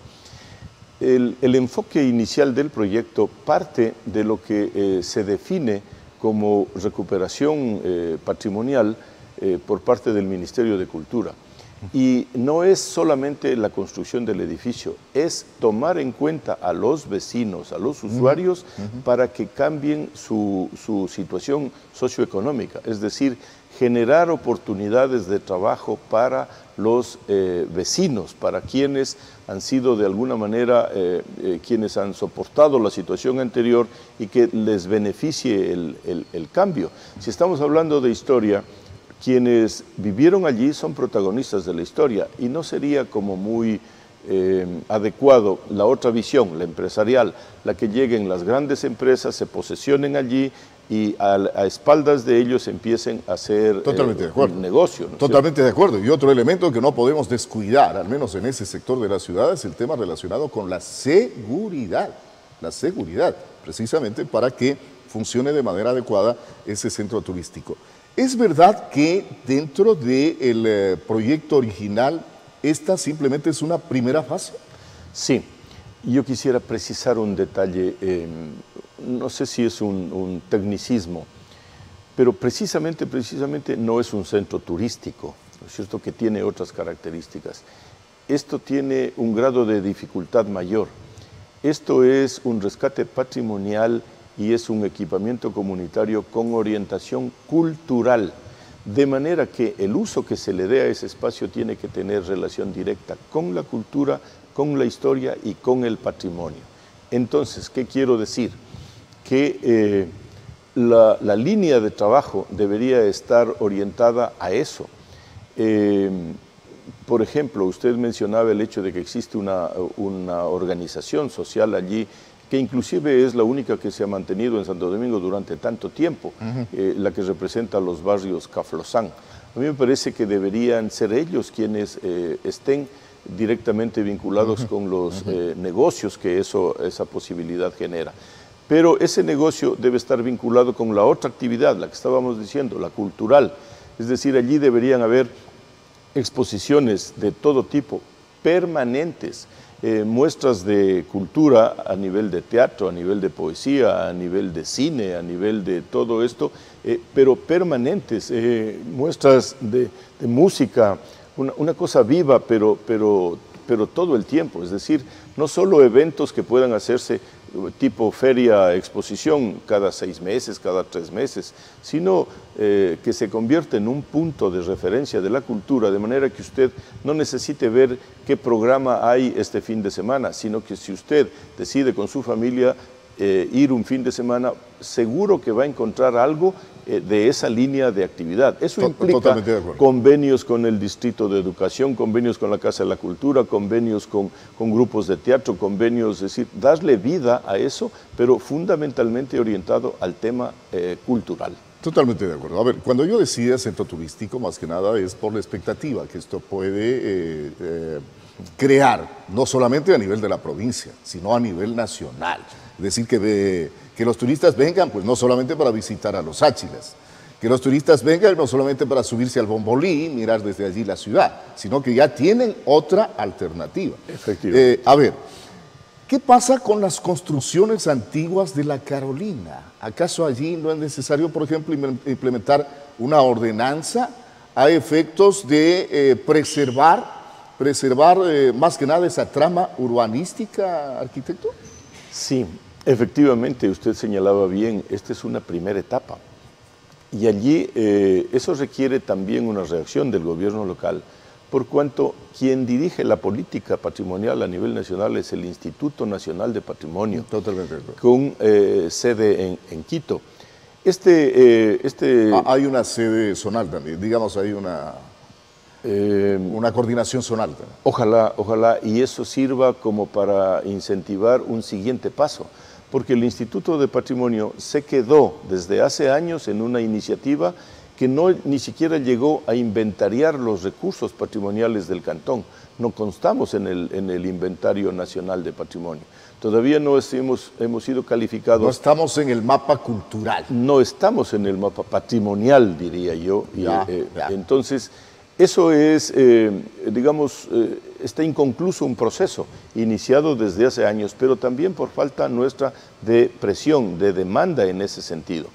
El, enfoque inicial del proyecto parte de lo que eh, se define como recuperación eh, patrimonial eh, por parte del Ministerio de Cultura. Y no es solamente la construcción del edificio, es tomar en cuenta a los vecinos, a los usuarios, para que cambien su, su situación socioeconómica. Es decir, generar oportunidades de trabajo para los eh, vecinos, para quienes han sido de alguna manera eh, eh, quienes han soportado la situación anterior y que les beneficie el, cambio. Si estamos hablando de historia, quienes vivieron allí son protagonistas de la historia y no sería como muy adecuado la otra visión, la empresarial, la que lleguen las grandes empresas, se posesionen allí y a, espaldas de ellos empiecen a hacer Totalmente de acuerdo. un negocio. Totalmente de acuerdo. Y otro elemento que no podemos descuidar, al menos en ese sector de la ciudad, es el tema relacionado con la seguridad. La seguridad, precisamente para que funcione de manera adecuada ese centro turístico. ¿Es verdad que dentro del eh, proyecto original esta simplemente es una primera fase? Sí. Yo quisiera precisar un detalle no sé si es un, tecnicismo, pero precisamente, precisamente no es un centro turístico. ¿no es cierto?, que tiene otras características. Esto tiene un grado de dificultad mayor. Esto es un rescate patrimonial y es un equipamiento comunitario con orientación cultural, de manera que el uso que se le dé a ese espacio tiene que tener relación directa con la cultura, con la historia y con el patrimonio. Entonces, ¿qué quiero decir? Que eh, la, la, línea de trabajo debería estar orientada a eso. Eh, por ejemplo, usted mencionaba el hecho de que existe una, una organización social allí que inclusive es la única que se ha mantenido en Santo Domingo durante tanto tiempo, uh -huh. eh, la que representa los barrios Caflosán. A mí me parece que deberían ser ellos quienes eh, estén directamente vinculados uh -huh. con los uh -huh. eh, negocios que eso, esa posibilidad genera. Pero ese negocio debe estar vinculado con la otra actividad, la que estábamos diciendo, la cultural. Es decir, allí deberían haber exposiciones de todo tipo, permanentes, eh, muestras de cultura a nivel de teatro, a nivel de poesía, a nivel de cine, a nivel de todo esto, eh, pero permanentes, eh, muestras de, música, una, una, cosa viva, pero, pero, pero todo el tiempo, es decir, no solo eventos que puedan hacerse tipo feria, exposición cada seis meses, cada tres meses, sino eh, que se convierta en un punto de referencia de la cultura, de manera que usted no necesite ver qué programa hay este fin de semana, sino que si usted decide con su familia eh, ir un fin de semana, seguro que va a encontrar algo de esa línea de actividad. Eso implica convenios con el Distrito de Educación, convenios con la Casa de la Cultura, convenios con, con grupos de teatro, convenios, es decir, darle vida a eso, pero fundamentalmente orientado al tema eh, cultural. Totalmente de acuerdo. A ver, cuando yo decía centro turístico, más que nada es por la expectativa que esto puede eh, eh, crear, no solamente a nivel de la provincia, sino a nivel nacional. Es decir, que, de, que los turistas vengan, pues no solamente para visitar a los Áchilas, que los turistas vengan no solamente para subirse al Bombolí y mirar desde allí la ciudad, sino que ya tienen otra alternativa. Eh, a ver, ¿qué pasa con las construcciones antiguas de la Carolina? ¿Acaso allí no es necesario, por ejemplo, implementar una ordenanza a efectos de eh, preservar, preservar eh, más que nada esa trama urbanística, arquitecto? Sí, Efectivamente, usted señalaba bien, esta es una primera etapa. Y allí eh, eso requiere también una reacción del gobierno local, por cuanto quien dirige la política patrimonial a nivel nacional es el Instituto Nacional de Patrimonio, Totalmente. con eh, sede en, en, Quito. Este, eh, este... Ah, hay una sede zonal también, digamos, hay una, una coordinación zonal. También. Ojalá, ojalá, y eso sirva como para incentivar un siguiente paso porque el Instituto de Patrimonio se quedó desde hace años en una iniciativa que no ni siquiera llegó a inventariar los recursos patrimoniales del cantón. No constamos en el, en el inventario nacional de patrimonio. Todavía no hemos, hemos sido calificados. No estamos en el mapa cultural. No estamos en el mapa patrimonial, diría yo. Ya, y, eh, ya. Entonces, eso es, eh, digamos, eh, está inconcluso un proceso iniciado desde hace años, pero también por falta nuestra de presión, de demanda en ese sentido.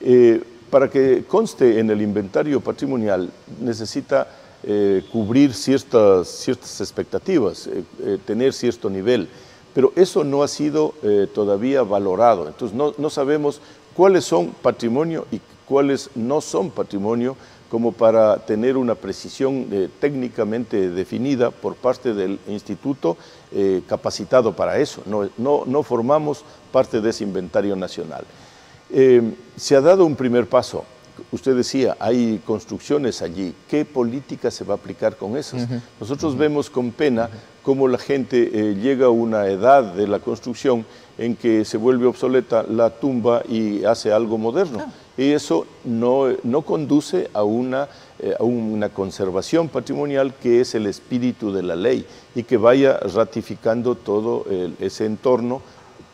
Eh, para que conste en el inventario patrimonial necesita eh, cubrir ciertas, ciertas expectativas, eh, tener cierto nivel, pero eso no ha sido todavía valorado. Entonces no, no sabemos cuáles son patrimonio y cuáles no son patrimonio como para tener una precisión eh, técnicamente definida por parte del instituto eh, capacitado para eso. No, no, no, formamos parte de ese inventario nacional. Eh, se ha dado un primer paso. Usted decía, hay construcciones allí. ¿Qué política se va a aplicar con esas? Uh -huh. Nosotros uh -huh. vemos con pena cómo la gente llega a una edad de la construcción en que se vuelve obsoleta la tumba y hace algo moderno. Ah y eso no, no conduce a una, eh, a una conservación patrimonial que es el espíritu de la ley y que vaya ratificando todo el, ese entorno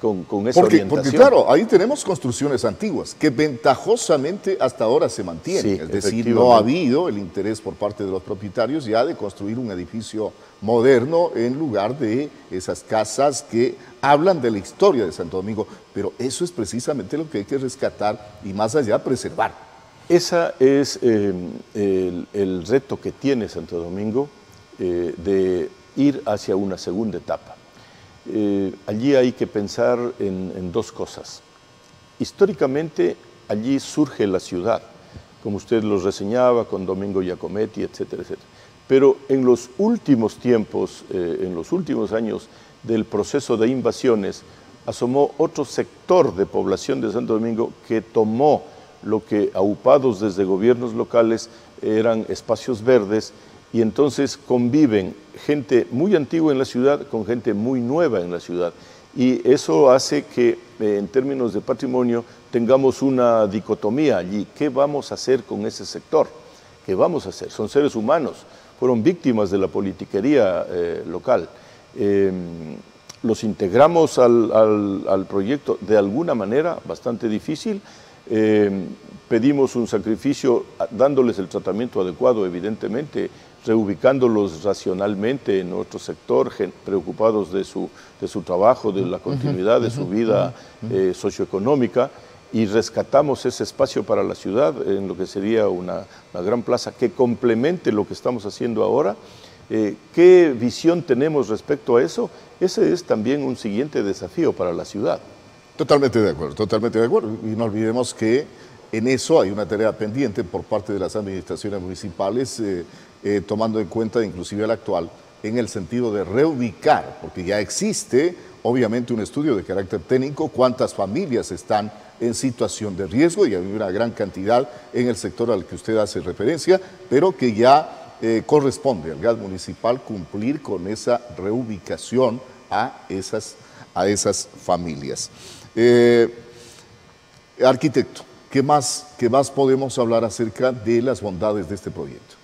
con, con esa porque, orientación. Porque claro, ahí tenemos construcciones antiguas que ventajosamente hasta ahora se mantienen. Sí, es decir, no ha habido el interés por parte de los propietarios ya de construir un edificio moderno en lugar de esas casas que hablan de la historia de Santo Domingo. Pero eso es precisamente lo que hay que rescatar y más allá preservar. Ese es eh, el, reto que tiene Santo Domingo eh, de ir hacia una segunda etapa. Eh, allí hay que pensar en, dos cosas. Históricamente allí surge la ciudad, como usted lo reseñaba con Domingo Giacometti, etcétera, etcétera. Pero en los últimos tiempos, en los últimos años del proceso de invasiones, asomó otro sector de población de Santo Domingo que tomó lo que aupados desde gobiernos locales eran espacios verdes y entonces conviven gente muy antigua en la ciudad con gente muy nueva en la ciudad. Y eso hace que eh, en términos de patrimonio tengamos una dicotomía allí. ¿Qué vamos a hacer con ese sector? ¿Qué vamos a hacer? Son seres humanos, fueron víctimas de la politiquería eh, local. Em, los integramos al, al proyecto de alguna manera bastante difícil, eh, pedimos un sacrificio dándoles el tratamiento adecuado, evidentemente, reubicándolos racionalmente en nuestro sector, preocupados de su, de su trabajo, de la continuidad de su vida eh, socioeconómica, y rescatamos ese espacio para la ciudad en lo que sería una, gran plaza que complemente lo que estamos haciendo ahora. Eh, ¿Qué visión tenemos respecto a eso? Ese es también un siguiente desafío para la ciudad. Totalmente de acuerdo, totalmente de acuerdo. Y no olvidemos que en eso hay una tarea pendiente por parte de las administraciones municipales, eh, eh, tomando en cuenta inclusive el actual, en el sentido de reubicar, porque ya existe obviamente un estudio de carácter técnico, cuántas familias están en situación de riesgo y hay una gran cantidad en el sector al que usted hace referencia, pero que ya eh, corresponde al gas municipal cumplir con esa reubicación a esas, a esas familias. Eh, arquitecto, ¿qué más, ¿qué más podemos hablar acerca de las bondades de este proyecto?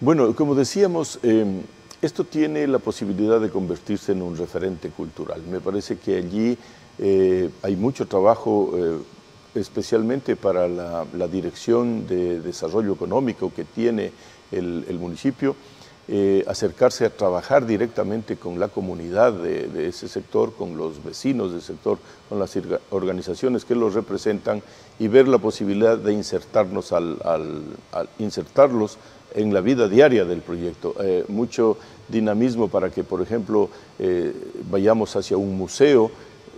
Bueno, como decíamos, em, esto tiene la posibilidad de convertirse en un referente cultural. Me parece que allí eh, hay mucho trabajo, especialmente para la, Dirección de Desarrollo Económico que tiene el municipio, eh, acercarse a trabajar directamente con la comunidad de, ese sector, con los vecinos del sector, con las organizaciones que los representan y ver la posibilidad de insertarnos al, insertarlos en la vida diaria del proyecto. Eh, mucho dinamismo para que, por ejemplo, eh, vayamos hacia un museo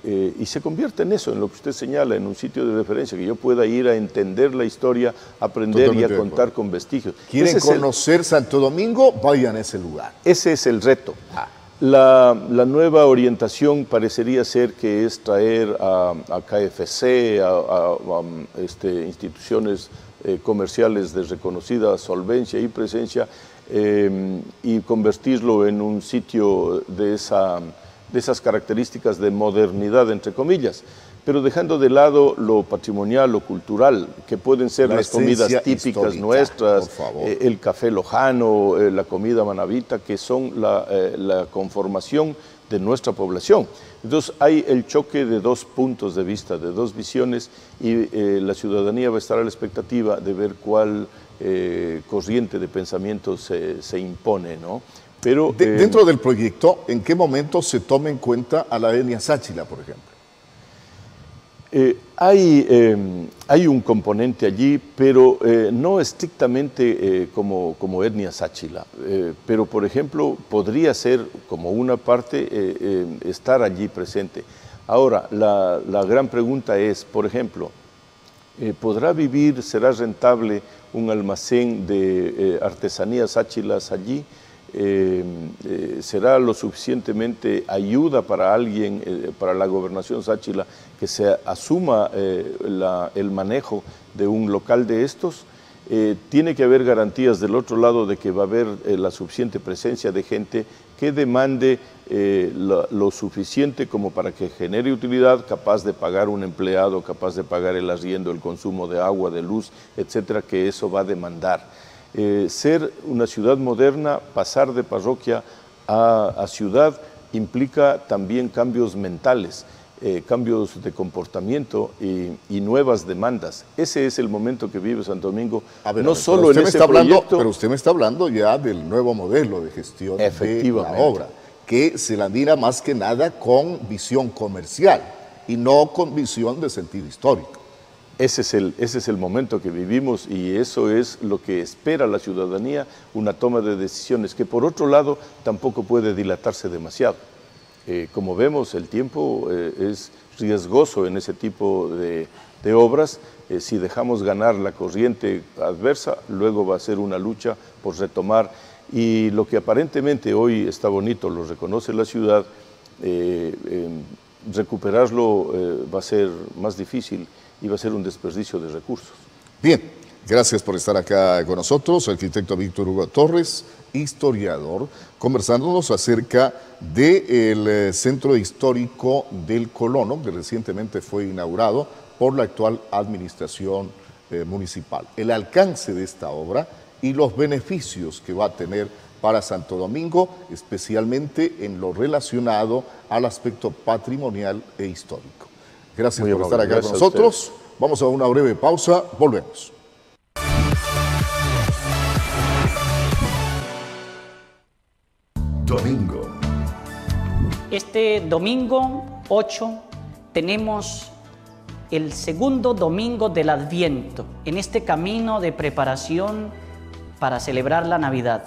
eh, y se convierte en eso, en lo que usted señala, en un sitio de referencia, que yo pueda ir a entender la historia, aprender y a contar con vestigios. ¿Quieren conocer Santo Domingo? Vayan a ese lugar. Ese es el reto. Ah. La, nueva orientación parecería ser que es traer a, KFC, a, este, instituciones eh, comerciales de reconocida solvencia y presencia, eh, y convertirlo en un sitio de esa de esas características de modernidad, entre comillas, pero dejando de lado lo patrimonial, lo cultural, que pueden ser las comidas típicas nuestras, eh, el café lojano, eh, la comida manavita, que son eh, la, conformación de nuestra población. Entonces hay el choque de dos puntos de vista, de dos visiones, y la ciudadanía va a estar a la expectativa de ver cuál corriente de pensamiento se, se impone, ¿no? Pero, eh, dentro del proyecto, ¿en qué momento se toma en cuenta a la etnia sáchila, por ejemplo? Eh, hay, em, hay, un componente allí, pero eh, no estrictamente como, como, etnia sáchila. pero, por ejemplo, podría ser como una parte em, estar allí presente. Ahora, la, la, gran pregunta es, por ejemplo, ¿podrá vivir, será rentable un almacén de artesanías sáchilas allí? Eh, eh, será lo suficientemente ayuda para alguien, eh, para la gobernación Sáchila, que se asuma el manejo de un local de estos. tiene que haber garantías del otro lado de que va a haber la suficiente presencia de gente que demande lo, lo, suficiente como para que genere utilidad, capaz de pagar un empleado, capaz de pagar el arriendo, el consumo de agua, de luz, etcétera, que eso va a demandar. Eh, ser una ciudad moderna, pasar de parroquia a, ciudad, implica también cambios mentales, eh, cambios de comportamiento y, nuevas demandas. Ese es el momento que vive Santo Domingo, no solo en ese está hablando, Pero usted me está hablando ya del nuevo modelo de gestión de la obra, que se la mira más que nada con visión comercial y no con visión de sentido histórico. Ese es, el, ese es el momento que vivimos y eso es lo que espera la ciudadanía, una toma de decisiones que por otro lado tampoco puede dilatarse demasiado. Eh, como vemos, el tiempo eh, es riesgoso en ese tipo de, de obras. Eh, si dejamos ganar la corriente adversa, luego va a ser una lucha por retomar. Y lo que aparentemente hoy está bonito, lo reconoce la ciudad, recuperarlo va a ser más difícil va a ser un desperdicio de recursos. Bien, gracias por estar acá con nosotros, arquitecto Víctor Hugo Torres, historiador, conversándonos acerca del eh, Centro Histórico del Colono, que recientemente fue inaugurado por la actual administración eh, municipal. El alcance de esta obra y los beneficios que va a tener para Santo Domingo, especialmente en lo relacionado al aspecto patrimonial e histórico. Gracias por estar acá con nosotros. Vamos a una breve pausa. Volvemos. Domingo. Este domingo 8 tenemos el segundo domingo del Adviento en este camino de preparación para celebrar la Navidad.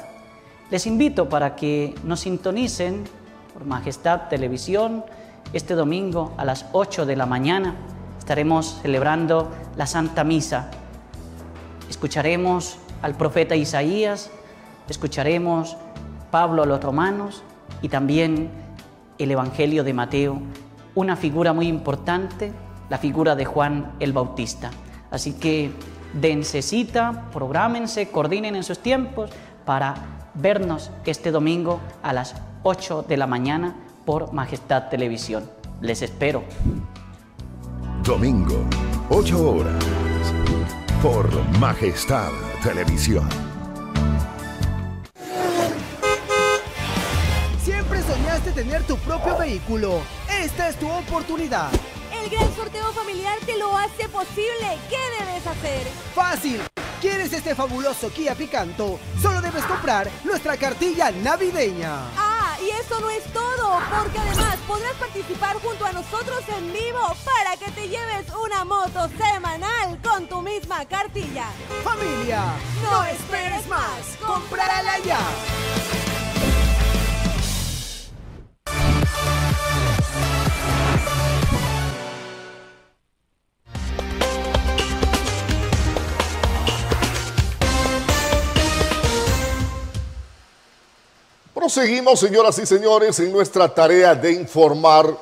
Les invito para que nos sintonicen por Majestad Televisión este domingo a las 8 de la mañana estaremos celebrando la Santa Misa. Escucharemos al profeta Isaías, escucharemos Pablo a los romanos y también el Evangelio de Mateo, una figura muy importante, la figura de Juan el Bautista. Así que dense cita, prográmense, coordinen en sus tiempos para vernos este domingo a las 8 de la mañana por Majestad Televisión. Les espero. Domingo, 8 horas, por Majestad Televisión. Siempre soñaste tener tu propio vehículo. Esta es tu oportunidad. El gran sorteo familiar te lo hace posible. ¿Qué debes hacer? Fácil. ¿Quieres este fabuloso Kia Picanto? Solo debes comprar nuestra cartilla navideña. Y eso no es todo, porque además podrás participar junto a nosotros en vivo para que te lleves una moto semanal con tu misma cartilla. Familia, no esperes más, cómprala ya. Proseguimos, señoras y señores, en nuestra tarea de informar,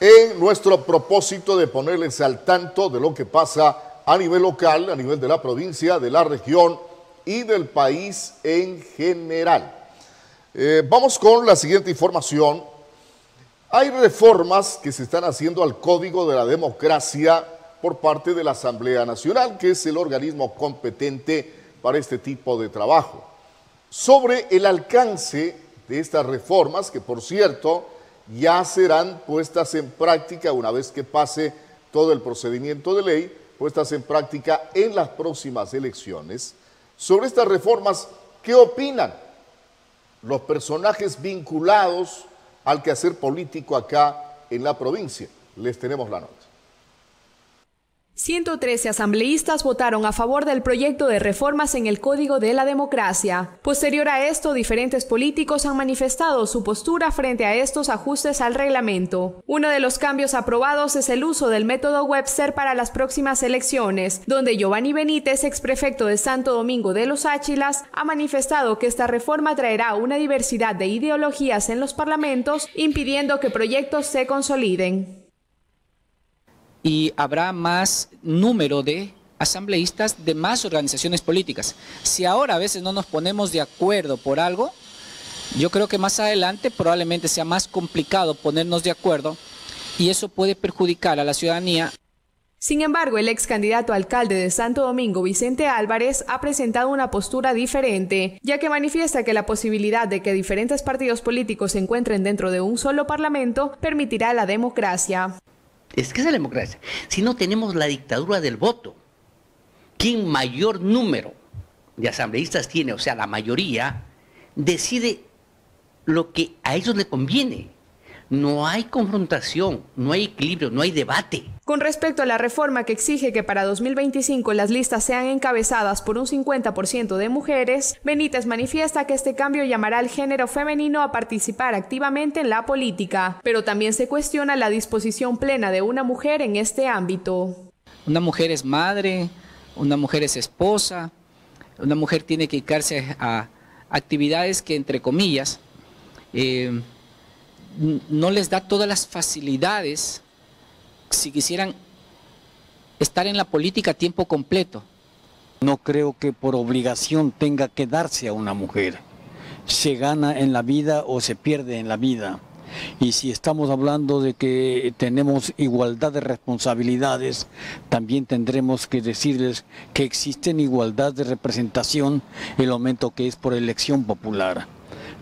en nuestro propósito de ponerles al tanto de lo que pasa a nivel local, a nivel de la provincia, de la región y del país en general. Eh, vamos con la siguiente información. Hay reformas que se están haciendo al Código de la Democracia por parte de la Asamblea Nacional, que es el organismo competente para este tipo de trabajo. Sobre el alcance de estas reformas, que por cierto ya serán puestas en práctica una vez que pase todo el procedimiento de ley, puestas en práctica en las próximas elecciones. Sobre estas reformas, ¿qué opinan los personajes vinculados al quehacer político acá en la provincia? Les tenemos la nota. 113 asambleístas votaron a favor del proyecto de reformas en el Código de la Democracia. Posterior a esto, diferentes políticos han manifestado su postura frente a estos ajustes al reglamento. Uno de los cambios aprobados es el uso del método Webster para las próximas elecciones, donde Giovanni Benítez, exprefecto de Santo Domingo de los Áchilas, ha manifestado que esta reforma traerá una diversidad de ideologías en los parlamentos, impidiendo que proyectos se consoliden y habrá más número de asambleístas de más organizaciones políticas. Si ahora a veces no nos ponemos de acuerdo por algo, yo creo que más adelante probablemente sea más complicado ponernos de acuerdo y eso puede perjudicar a la ciudadanía. Sin embargo, el ex candidato alcalde de Santo Domingo, Vicente Álvarez, ha presentado una postura diferente, ya que manifiesta que la posibilidad de que diferentes partidos políticos se encuentren dentro de un solo parlamento permitirá la democracia. Es que es la democracia. Si no tenemos la dictadura del voto, quien mayor número de asambleístas tiene, o sea, la mayoría, decide lo que a ellos le conviene. No hay confrontación, no hay equilibrio, no hay debate. Con respecto a la reforma que exige que para 2025 las listas sean encabezadas por un 50% de mujeres, Benítez manifiesta que este cambio llamará al género femenino a participar activamente en la política, pero también se cuestiona la disposición plena de una mujer en este ámbito. Una mujer es madre, una mujer es esposa, una mujer tiene que dedicarse a actividades que, entre comillas, eh, no les da todas las facilidades si quisieran estar en la política a tiempo completo. No creo que por obligación tenga que darse a una mujer. Se gana en la vida o se pierde en la vida. Y si estamos hablando de que tenemos igualdad de responsabilidades, también tendremos que decirles que existen igualdad de representación en el momento que es por elección popular.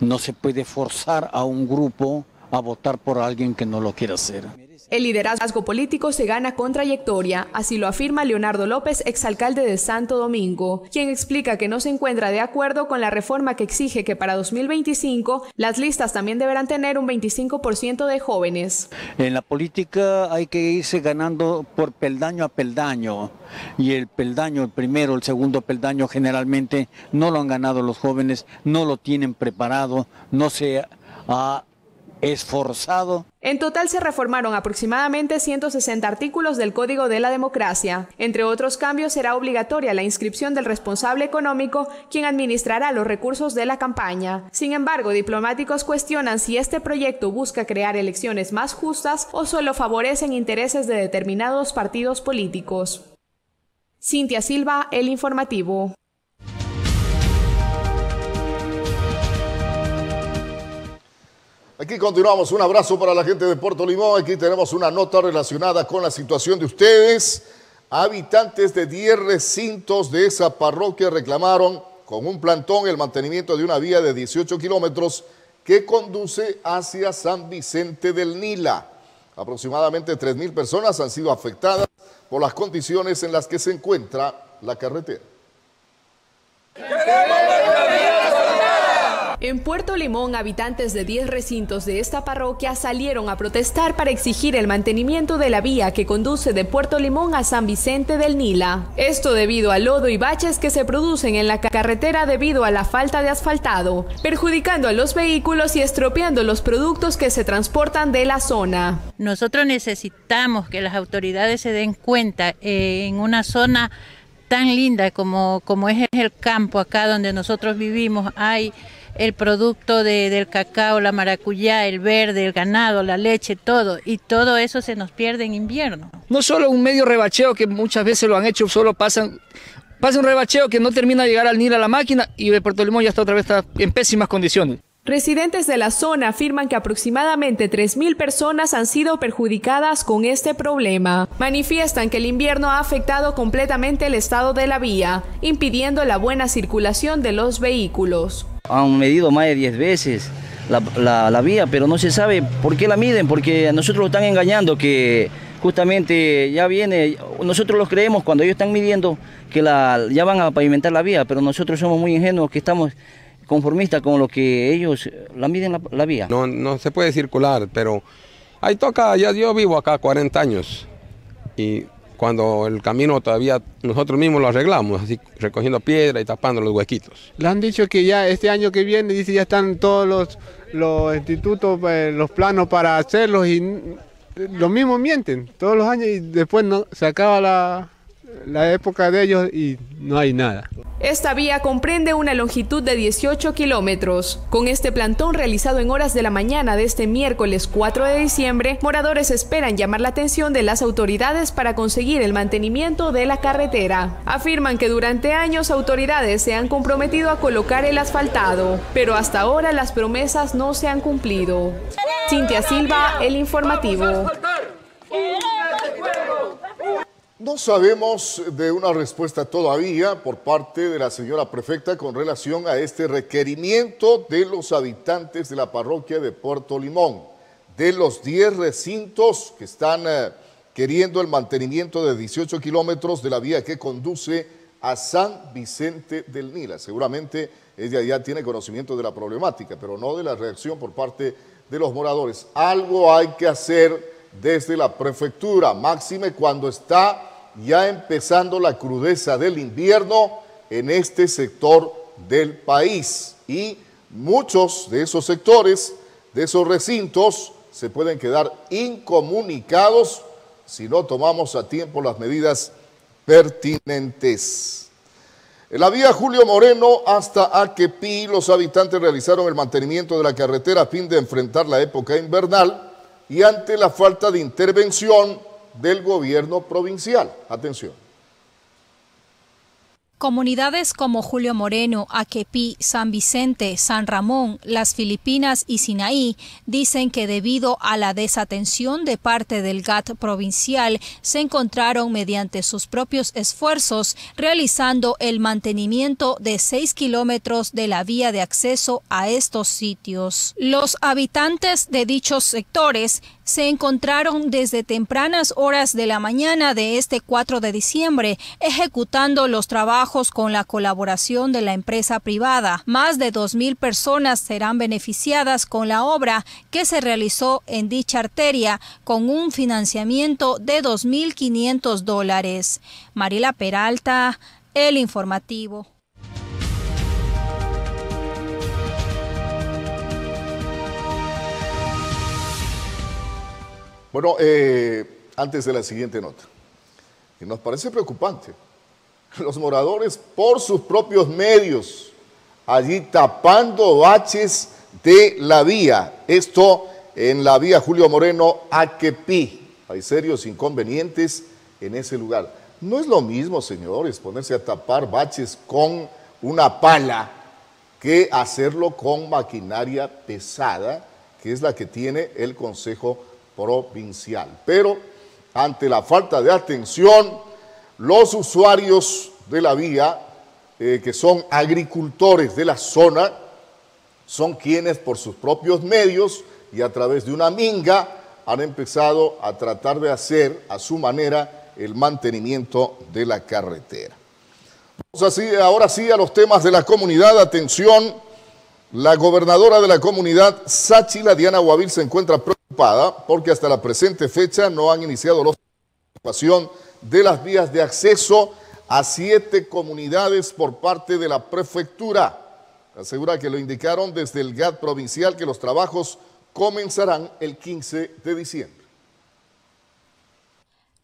No se puede forzar a un grupo a votar por alguien que no lo quiera hacer. El liderazgo político se gana con trayectoria, así lo afirma Leonardo López, exalcalde de Santo Domingo, quien explica que no se encuentra de acuerdo con la reforma que exige que para 2025 las listas también deberán tener un 25% de jóvenes. En la política hay que irse ganando por peldaño a peldaño y el peldaño, el primero, el segundo peldaño generalmente no lo han ganado los jóvenes, no lo tienen preparado, no se ha esforzado. En total se reformaron aproximadamente 160 artículos del Código de la Democracia. Entre otros cambios será obligatoria la inscripción del responsable económico, quien administrará los recursos de la campaña. Sin embargo, diplomáticos cuestionan si este proyecto busca crear elecciones más justas o solo favorecen intereses de determinados partidos políticos. Cintia Silva, El Informativo. Aquí continuamos. Un abrazo para la gente de Puerto Limón. Aquí tenemos una nota relacionada con la situación de ustedes. Habitantes de 10 recintos de esa parroquia reclamaron con un plantón el mantenimiento de una vía de 18 kilómetros que conduce hacia San Vicente del Nila. Aproximadamente 3.000 personas han sido afectadas por las condiciones en las que se encuentra la carretera. En Puerto Limón, habitantes de 10 recintos de esta parroquia salieron a protestar para exigir el mantenimiento de la vía que conduce de Puerto Limón a San Vicente del Nila. Esto debido al lodo y baches que se producen en la carretera debido a la falta de asfaltado, perjudicando a los vehículos y estropeando los productos que se transportan de la zona. Nosotros necesitamos que las autoridades se den cuenta eh, en una zona tan linda como, como es el campo acá donde nosotros vivimos, hay el producto de, del cacao, la maracuyá, el verde, el ganado, la leche, todo. Y todo eso se nos pierde en invierno. No solo un medio rebacheo que muchas veces lo han hecho, solo pasan, pasa un rebacheo que no termina de llegar al NIR a la máquina y Puerto Limón ya está otra vez en pésimas condiciones. Residentes de la zona afirman que aproximadamente 3.000 personas han sido perjudicadas con este problema. Manifiestan que el invierno ha afectado completamente el estado de la vía, impidiendo la buena circulación de los vehículos. Han medido más de 10 veces la, vía, pero no se sabe por qué la miden, porque a nosotros lo están engañando, que justamente ya viene, nosotros los creemos cuando ellos están midiendo que la, ya van a pavimentar la vía, pero nosotros somos muy ingenuos que estamos conformistas con lo que ellos la miden la, vía. No, no se puede circular, pero ahí toca, ya yo vivo acá 40 años y cuando el camino todavía nosotros mismos lo arreglamos, así recogiendo piedra y tapando los huequitos. Le han dicho que ya este año que viene, dice, ya están todos los, los institutos, eh, los planos para hacerlos y lo mismo mienten todos los años y después no, se acaba la, la época de ellos y no hay nada. Esta vía comprende una longitud de 18 kilómetros. Con este plantón realizado en horas de la mañana de este miércoles 4 de diciembre, moradores esperan llamar la atención de las autoridades para conseguir el mantenimiento de la carretera. Afirman que durante años autoridades se han comprometido a colocar el asfaltado, pero hasta ahora las promesas no se han cumplido. Cintia Silva, El Informativo. No sabemos de una respuesta todavía por parte de la señora prefecta con relación a este requerimiento de los habitantes de la parroquia de Puerto Limón, de los 10 recintos que están eh, queriendo el mantenimiento de 18 kilómetros de la vía que conduce a San Vicente del Nila. Seguramente ella ya tiene conocimiento de la problemática, pero no de la reacción por parte de los moradores. Algo hay que hacer desde la prefectura, máxime cuando está ya empezando la crudeza del invierno en este sector del país. Y muchos de esos sectores, de esos recintos, se pueden quedar incomunicados si no tomamos a tiempo las medidas pertinentes. En la vía Julio Moreno hasta Aquepí, los habitantes realizaron el mantenimiento de la carretera a fin de enfrentar la época invernal y ante la falta de intervención del gobierno provincial. Atención. Comunidades como Julio Moreno, Aquepí, San Vicente, San Ramón, Las Filipinas y Sinaí dicen que debido a la desatención de parte del GAT provincial se encontraron mediante sus propios esfuerzos realizando el mantenimiento de seis kilómetros de la vía de acceso a estos sitios. Los habitantes de dichos sectores se encontraron desde tempranas horas de la mañana de este 4 de diciembre ejecutando los trabajos con la colaboración de la empresa privada. Más de 2.000 personas serán beneficiadas con la obra que se realizó en dicha arteria con un financiamiento de 2.500 dólares. Marila Peralta, El Informativo. Bueno, eh, antes de la siguiente nota, que nos parece preocupante, los moradores por sus propios medios, allí tapando baches de la vía, esto en la vía Julio Moreno Aquepí. Hay serios inconvenientes en ese lugar. No es lo mismo, señores, ponerse a tapar baches con una pala que hacerlo con maquinaria pesada, que es la que tiene el Consejo provincial. Pero ante la falta de atención, los usuarios de la vía, eh, que son agricultores de la zona, son quienes por sus propios medios y a través de una minga han empezado a tratar de hacer a su manera el mantenimiento de la carretera. Vamos así, ahora sí a los temas de la comunidad. Atención, la gobernadora de la comunidad, Sáchila Diana Guavil, se encuentra preocupada porque hasta la presente fecha no han iniciado la ocupación de las vías de acceso a siete comunidades por parte de la prefectura. Asegura que lo indicaron desde el GAT provincial que los trabajos comenzarán el 15 de diciembre.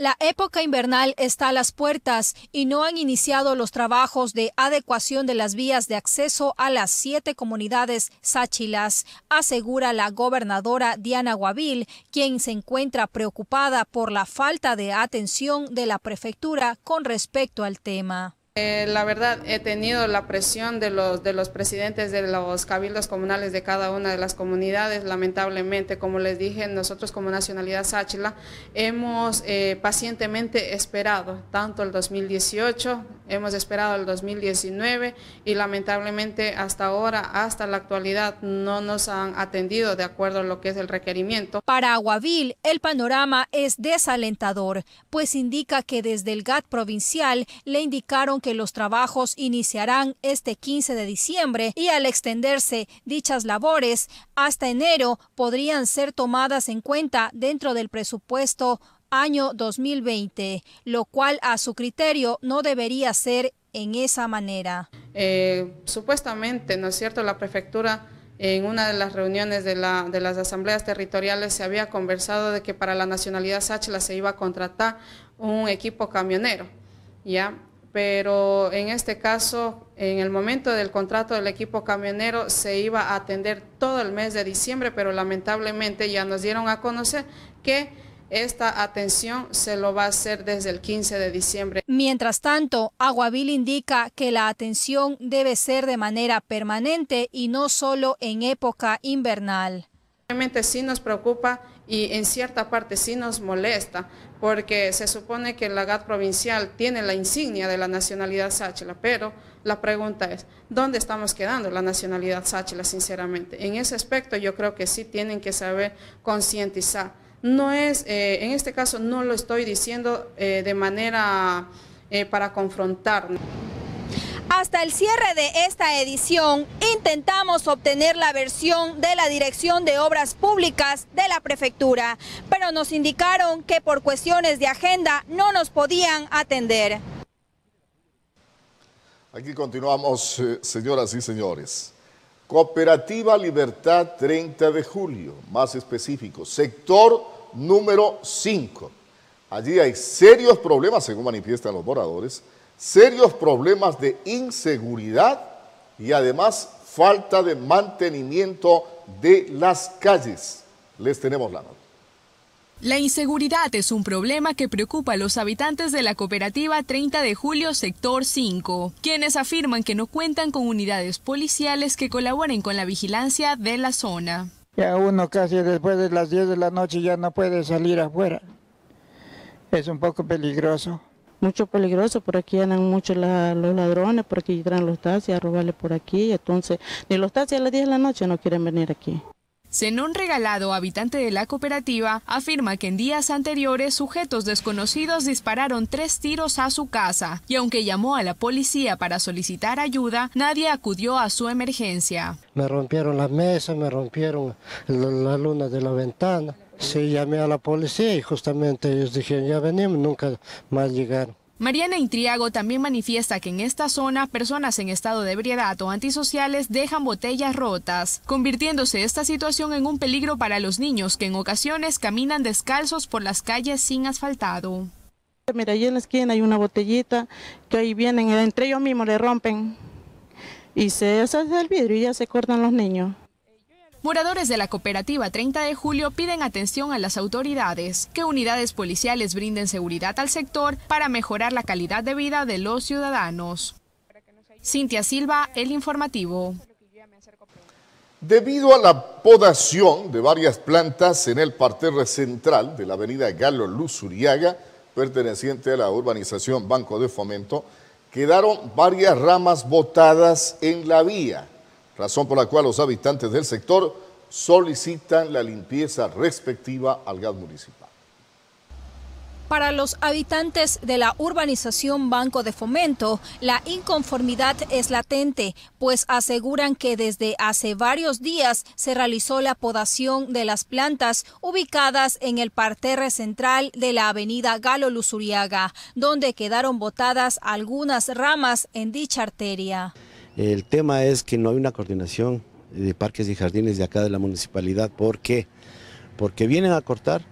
La época invernal está a las puertas y no han iniciado los trabajos de adecuación de las vías de acceso a las siete comunidades sáchilas, asegura la gobernadora Diana Guavil, quien se encuentra preocupada por la falta de atención de la prefectura con respecto al tema. Eh, la verdad, he tenido la presión de los, de los presidentes de los cabildos comunales de cada una de las comunidades. Lamentablemente, como les dije, nosotros como Nacionalidad Sáchila hemos eh, pacientemente esperado tanto el 2018, hemos esperado el 2019 y lamentablemente hasta ahora, hasta la actualidad, no nos han atendido de acuerdo a lo que es el requerimiento. Para Aguavil, el panorama es desalentador, pues indica que desde el GAT provincial le indicaron que los trabajos iniciarán este 15 de diciembre y al extenderse dichas labores hasta enero podrían ser tomadas en cuenta dentro del presupuesto año 2020, lo cual a su criterio no debería ser en esa manera. Eh, supuestamente, ¿no es cierto?, la prefectura en una de las reuniones de, la, de, las asambleas territoriales se había conversado de que para la nacionalidad Sáchila se iba a contratar un equipo camionero, ¿ya? pero en este caso, en el momento del contrato del equipo camionero, se iba a atender todo el mes de diciembre, pero lamentablemente ya nos dieron a conocer que esta atención se lo va a hacer desde el 15 de diciembre. Mientras tanto, Aguavil indica que la atención debe ser de manera permanente y no solo en época invernal. Realmente sí nos preocupa y en cierta parte sí nos molesta, porque se supone que la GAT provincial tiene la insignia de la nacionalidad sáchila, pero la pregunta es, ¿dónde estamos quedando la nacionalidad sáchila, sinceramente? En ese aspecto yo creo que sí tienen que saber concientizar. No es, eh, en este caso no lo estoy diciendo eh, de manera eh, para confrontar. Hasta el cierre de esta edición, intentamos obtener la versión de la Dirección de Obras Públicas de la Prefectura, pero nos indicaron que por cuestiones de agenda no nos podían atender. Aquí continuamos, señoras y señores. Cooperativa Libertad 30 de julio, más específico, sector número 5. Allí hay serios problemas, según manifiestan los moradores, serios problemas de inseguridad y además falta de mantenimiento de las calles. Les tenemos la nota. La inseguridad es un problema que preocupa a los habitantes de la cooperativa 30 de julio sector 5, quienes afirman que no cuentan con unidades policiales que colaboren con la vigilancia de la zona. Ya uno casi después de las 10 de la noche ya no puede salir afuera. Es un poco peligroso. Mucho peligroso, por aquí andan mucho los ladrones, por aquí entran los taxis a robarle por aquí, entonces ni los taxis a las 10 de la noche no quieren venir aquí. Zenón Regalado, habitante de la cooperativa, afirma que en días anteriores sujetos desconocidos dispararon tres tiros a su casa y aunque llamó a la policía para solicitar ayuda, nadie acudió a su emergencia. Me rompieron la mesa, me rompieron la, luna de la ventana. Sí, llamé a la policía y justamente ellos dijeron ya venimos, nunca más llegaron. Mariana Intriago también manifiesta que en esta zona personas en estado de ebriedad o antisociales dejan botellas rotas, convirtiéndose esta situación en un peligro para los niños que en ocasiones caminan descalzos por las calles sin asfaltado. Mira, ahí en la esquina hay una botellita que ahí vienen, entre ellos mismos le rompen y se hace el vidrio y ya se cortan los niños. Moradores de la cooperativa 30 de julio piden atención a las autoridades, que unidades policiales brinden seguridad al sector para mejorar la calidad de vida de los ciudadanos. Cintia Silva, El Informativo. Debido a la podación de varias plantas en el parterre central de la avenida Galo Luz Uriaga, perteneciente a la urbanización Banco de Fomento, quedaron varias ramas botadas en la vía razón por la cual los habitantes del sector solicitan la limpieza respectiva al gas municipal. Para los habitantes de la urbanización Banco de Fomento, la inconformidad es latente, pues aseguran que desde hace varios días se realizó la podación de las plantas ubicadas en el parterre central de la avenida Galo Luzuriaga, donde quedaron botadas algunas ramas en dicha arteria. El tema es que no hay una coordinación de parques y jardines de acá de la municipalidad. ¿Por qué? Porque vienen a cortar,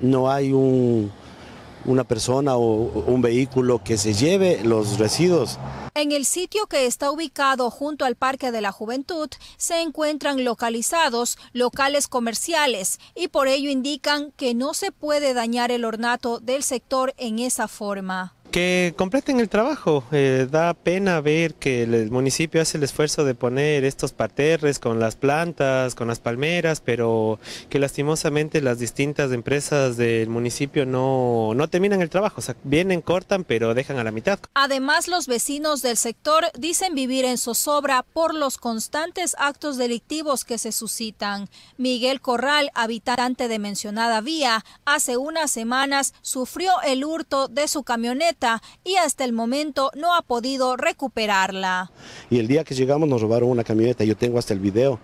no hay una persona o un vehículo que se lleve los residuos. En el sitio que está ubicado junto al Parque de la Juventud se encuentran localizados locales comerciales y por ello indican que no se puede dañar el ornato del sector en esa forma que completen el trabajo. Eh, da pena ver que el municipio hace el esfuerzo de poner estos parterres con las plantas, con las palmeras, pero que lastimosamente las distintas empresas del municipio no, no terminan el trabajo. O sea, vienen, cortan, pero dejan a la mitad. Además, los vecinos del sector dicen vivir en zozobra por los constantes actos delictivos que se suscitan. Miguel Corral, habitante de mencionada vía, hace unas semanas sufrió el hurto de su camioneta y hasta el momento no ha podido recuperarla. Y el día que llegamos nos robaron una camioneta, yo tengo hasta el video.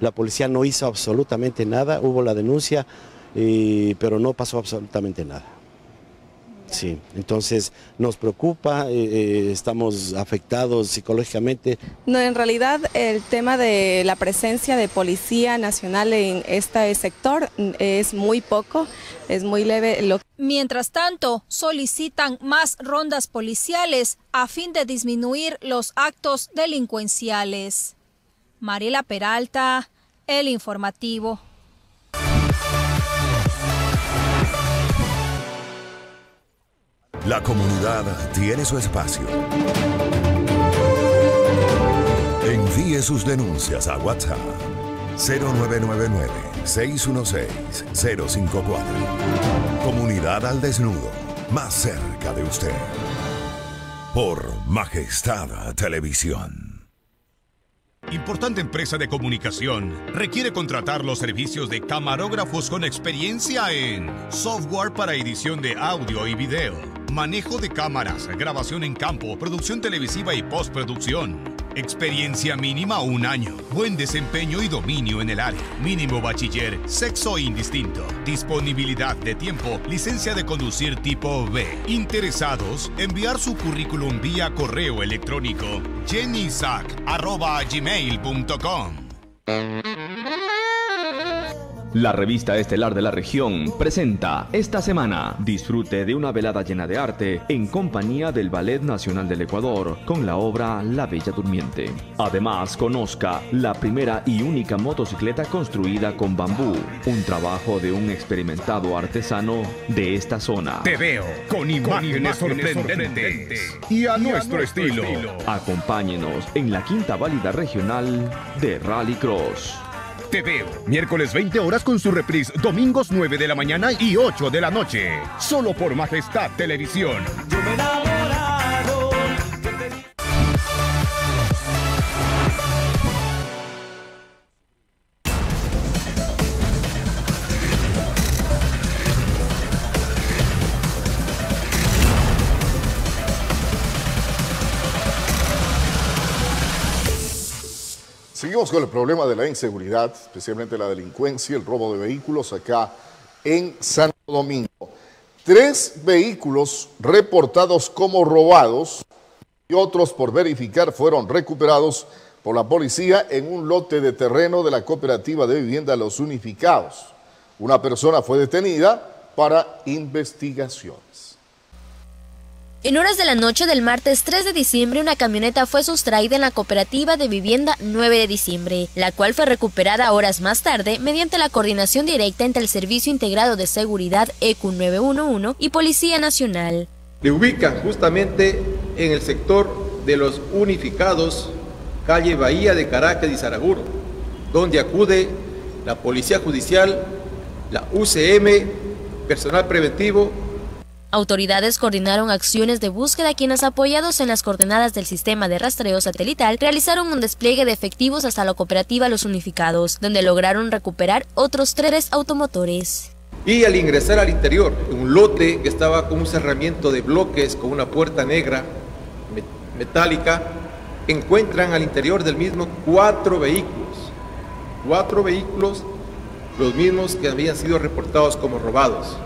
La policía no hizo absolutamente nada, hubo la denuncia, pero no pasó absolutamente nada. Sí, entonces nos preocupa, eh, eh, estamos afectados psicológicamente. No, en realidad el tema de la presencia de Policía Nacional en este sector es muy poco, es muy leve. Mientras tanto, solicitan más rondas policiales a fin de disminuir los actos delincuenciales. Mariela Peralta, El Informativo. La comunidad tiene su espacio. Envíe sus denuncias a WhatsApp 0999-616-054. Comunidad al desnudo, más cerca de usted. Por Majestad Televisión. Importante empresa de comunicación, requiere contratar los servicios de camarógrafos con experiencia en software para edición de audio y video, manejo de cámaras, grabación en campo, producción televisiva y postproducción. Experiencia mínima un año. Buen desempeño y dominio en el área. Mínimo bachiller. Sexo indistinto. Disponibilidad de tiempo. Licencia de conducir tipo B. Interesados, enviar su currículum vía correo electrónico jennysac.gmail.com La revista estelar de la región presenta esta semana disfrute de una velada llena de arte en compañía del Ballet Nacional del Ecuador con la obra La Bella Durmiente. Además, conozca la primera y única motocicleta construida con bambú, un trabajo de un experimentado artesano de esta zona. Te veo con imágenes, sorprendentes, y a nuestro, estilo. Acompáñenos en la quinta válida regional de Rally Cross. Te miércoles 20 horas con su reprise domingos 9 de la mañana y 8 de la noche. Solo por Majestad Televisión. Seguimos con el problema de la inseguridad, especialmente la delincuencia, el robo de vehículos acá en Santo Domingo. Tres vehículos reportados como robados y otros por verificar fueron recuperados por la policía en un lote de terreno de la cooperativa de vivienda Los Unificados. Una persona fue detenida para investigaciones. En horas de la noche del martes 3 de diciembre, una camioneta fue sustraída en la cooperativa de vivienda 9 de diciembre, la cual fue recuperada horas más tarde mediante la coordinación directa entre el Servicio Integrado de Seguridad EQ 911 y Policía Nacional. Le ubican justamente en el sector de los unificados, calle Bahía de Caracas y Saraguro, donde acude la Policía Judicial, la UCM, personal preventivo Autoridades coordinaron acciones de búsqueda quienes apoyados en las coordenadas del sistema de rastreo satelital realizaron un despliegue de efectivos hasta la cooperativa Los Unificados, donde lograron recuperar otros tres automotores. Y al ingresar al interior, un lote que estaba con un cerramiento de bloques con una puerta negra metálica, encuentran al interior del mismo cuatro vehículos. Cuatro vehículos, los mismos que habían sido reportados como robados.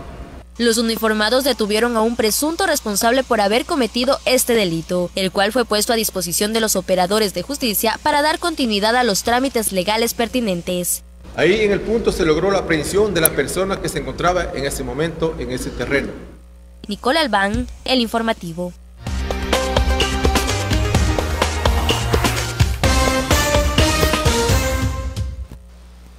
Los uniformados detuvieron a un presunto responsable por haber cometido este delito, el cual fue puesto a disposición de los operadores de justicia para dar continuidad a los trámites legales pertinentes. Ahí en el punto se logró la aprehensión de la persona que se encontraba en ese momento en ese terreno. Nicole Albán, El Informativo.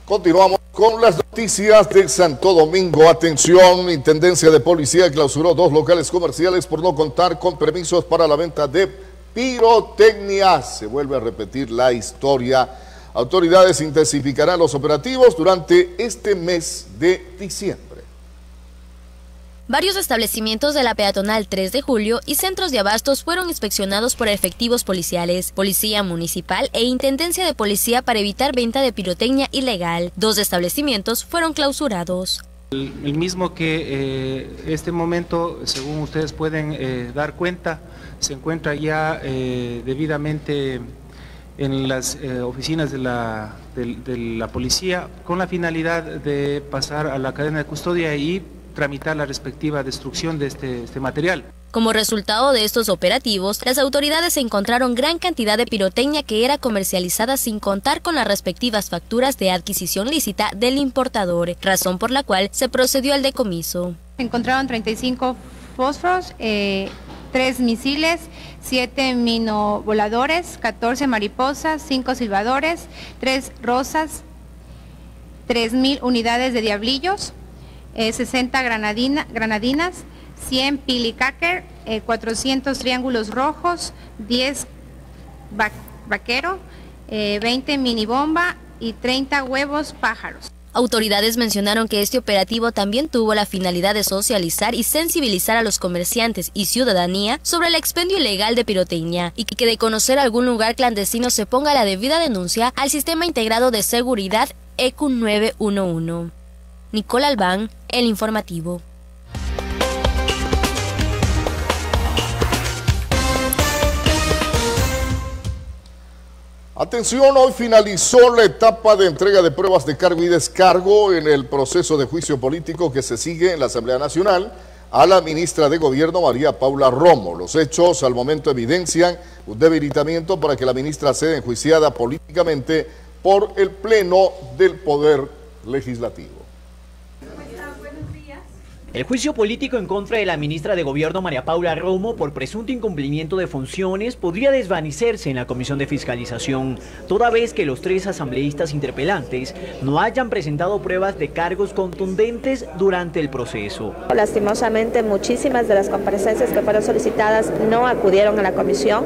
Continuamos con las noticias de Santo Domingo. Atención, Intendencia de Policía clausuró dos locales comerciales por no contar con permisos para la venta de pirotecnia. Se vuelve a repetir la historia. Autoridades intensificarán los operativos durante este mes de diciembre. Varios establecimientos de la peatonal 3 de julio y centros de abastos fueron inspeccionados por efectivos policiales, policía municipal e intendencia de policía para evitar venta de pirotecnia ilegal. Dos establecimientos fueron clausurados. El, mismo que eh, este momento, según ustedes pueden eh, dar cuenta, se encuentra ya eh, debidamente en las oficinas de la, de la policía con la finalidad de pasar a la cadena de custodia y tramitar la respectiva destrucción de este, este, material. Como resultado de estos operativos, las autoridades encontraron gran cantidad de pirotecnia que era comercializada sin contar con las respectivas facturas de adquisición lícita del importador, razón por la cual se procedió al decomiso. Encontraron 35 fósforos, eh, 3 misiles, 7 minovoladores, 14 mariposas, 5 silbadores, 3 rosas, 3.000 unidades de diablillos, 60 eh, granadinas, 100 pilicacker, 400 triángulos rojos, 10 vaquero, 20 eh, mini bomba y 30 huevos pájaros. Autoridades mencionaron que este operativo también tuvo la finalidad de socializar y sensibilizar a los comerciantes y ciudadanía sobre el expendio ilegal de pirotecnia y que de conocer algún lugar clandestino se ponga la debida denuncia al Sistema Integrado de Seguridad ECU 911. Nicola Albán, El Informativo. Atención, hoy finalizó la etapa de entrega de pruebas de cargo y descargo en el proceso de juicio político que se sigue en la Asamblea Nacional a la ministra de Gobierno María Paula Romo. Los hechos al momento evidencian un debilitamiento para que la ministra sea enjuiciada políticamente por el Pleno del Poder Legislativo. El juicio político en contra de la ministra de Gobierno María Paula Romo por presunto incumplimiento de funciones podría desvanecerse en la Comisión de Fiscalización, toda vez que los tres asambleístas interpelantes no hayan presentado pruebas de cargos contundentes durante el proceso. Lastimosamente, muchísimas de las comparecencias que fueron solicitadas no acudieron a la comisión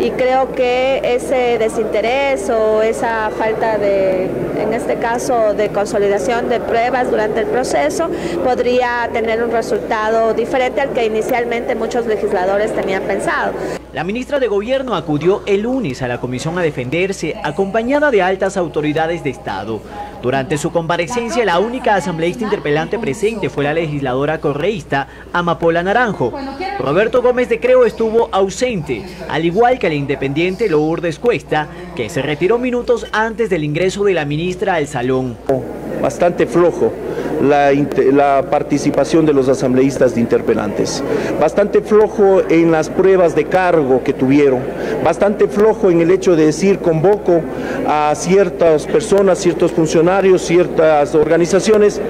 y creo que ese desinterés o esa falta de, en este caso, de consolidación de pruebas durante el proceso podría tener un resultado diferente al que inicialmente muchos legisladores tenían pensado. La ministra de Gobierno acudió el lunes a la comisión a defenderse, acompañada de altas autoridades de Estado. Durante su comparecencia, la única asambleísta interpelante presente fue la legisladora correísta Amapola Naranjo. Roberto Gómez de Creo estuvo ausente, al igual que el independiente Lourdes Cuesta, que se retiró minutos antes del ingreso de la ministra al salón. Bastante flojo la, la, participación de los asambleístas de interpelantes. Bastante flojo en las pruebas de cargo que tuvieron. Bastante flojo en el hecho de decir convoco a ciertas personas, ciertos funcionarios, ciertas organizaciones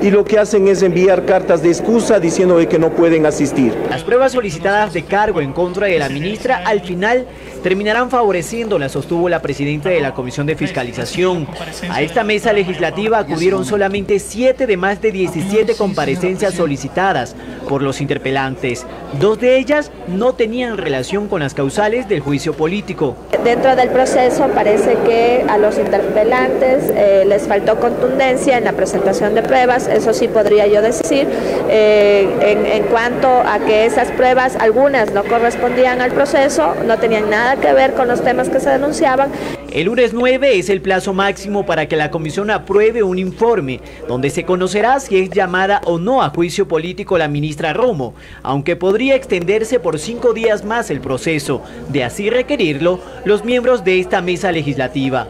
y lo que hacen es enviar cartas de excusa diciendo que no pueden asistir. Las pruebas solicitadas de cargo en contra de la ministra al final terminarán favoreciéndola, sostuvo la presidenta de la Comisión de Fiscalización. A esta mesa legislativa acudieron solamente 7 de más de 17 comparecencias solicitadas por los interpelantes. Dos de ellas no tenían relación con las causales del juicio político. Dentro del proceso parece que a los interpelantes eh, les faltó contundencia en la presentación de pruebas, eso sí podría yo decir, eh, en, en cuanto a que esas pruebas, algunas no correspondían al proceso, no tenían nada que ver con los temas que se denunciaban. El lunes 9 es el plazo máximo para que la comisión apruebe un informe donde se conocerá si es llamada o no a juicio político la ministra Romo, aunque podría extenderse por cinco días más el proceso. De así requerirlo, los miembros de esta mesa legislativa.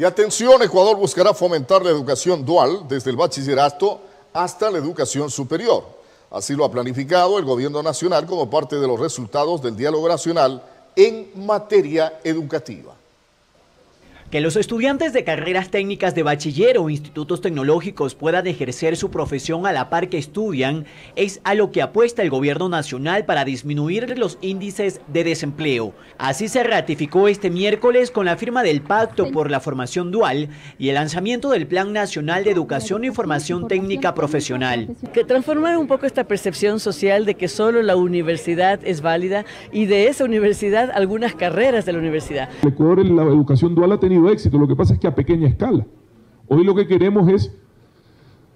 Y atención, Ecuador buscará fomentar la educación dual desde el bachillerato hasta la educación superior. Así lo ha planificado el gobierno nacional como parte de los resultados del diálogo nacional en materia educativa. Que los estudiantes de carreras técnicas de bachiller o institutos tecnológicos puedan ejercer su profesión a la par que estudian es a lo que apuesta el gobierno nacional para disminuir los índices de desempleo. Así se ratificó este miércoles con la firma del Pacto por la Formación Dual y el lanzamiento del Plan Nacional de Educación e Formación Técnica Profesional. Que transformar un poco esta percepción social de que solo la universidad es válida y de esa universidad algunas carreras de la universidad. El Ecuador la educación dual ha tenido éxito, lo que pasa es que a pequeña escala. Hoy lo que queremos es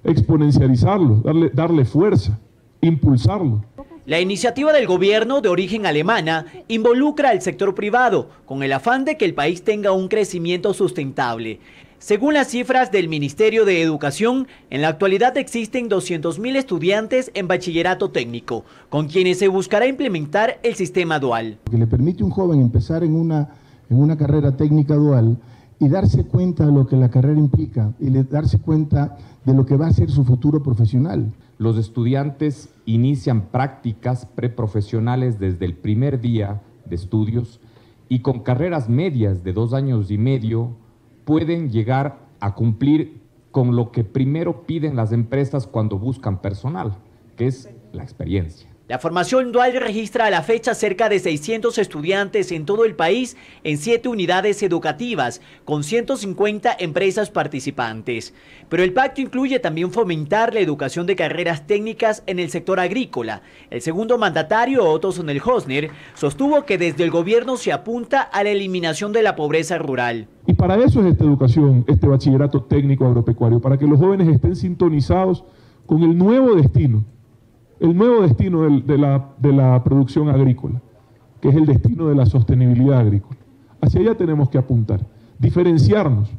exponencializarlo, darle, darle fuerza, impulsarlo. La iniciativa del gobierno de origen alemana involucra al sector privado con el afán de que el país tenga un crecimiento sustentable. Según las cifras del Ministerio de Educación, en la actualidad existen 200.000 estudiantes en bachillerato técnico, con quienes se buscará implementar el sistema dual. Que le permite a un joven empezar en una, en una carrera técnica dual y darse cuenta de lo que la carrera implica y darse cuenta de lo que va a ser su futuro profesional. Los estudiantes inician prácticas preprofesionales desde el primer día de estudios y con carreras medias de dos años y medio pueden llegar a cumplir con lo que primero piden las empresas cuando buscan personal, que es la experiencia. La formación dual registra a la fecha cerca de 600 estudiantes en todo el país en siete unidades educativas, con 150 empresas participantes. Pero el pacto incluye también fomentar la educación de carreras técnicas en el sector agrícola. El segundo mandatario, Otto Sonnel-Hosner, sostuvo que desde el gobierno se apunta a la eliminación de la pobreza rural. Y para eso es esta educación, este bachillerato técnico agropecuario, para que los jóvenes estén sintonizados con el nuevo destino el nuevo destino de, la, la producción agrícola, que es el destino de la sostenibilidad agrícola. Hacia allá tenemos que apuntar, diferenciarnos,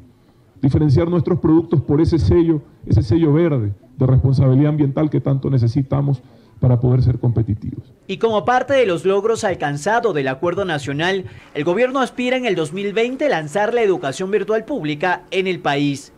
diferenciar nuestros productos por ese sello, ese sello verde de responsabilidad ambiental que tanto necesitamos para poder ser competitivos. Y como parte de los logros alcanzados del Acuerdo Nacional, el gobierno aspira en el 2020 lanzar la educación virtual pública en el país.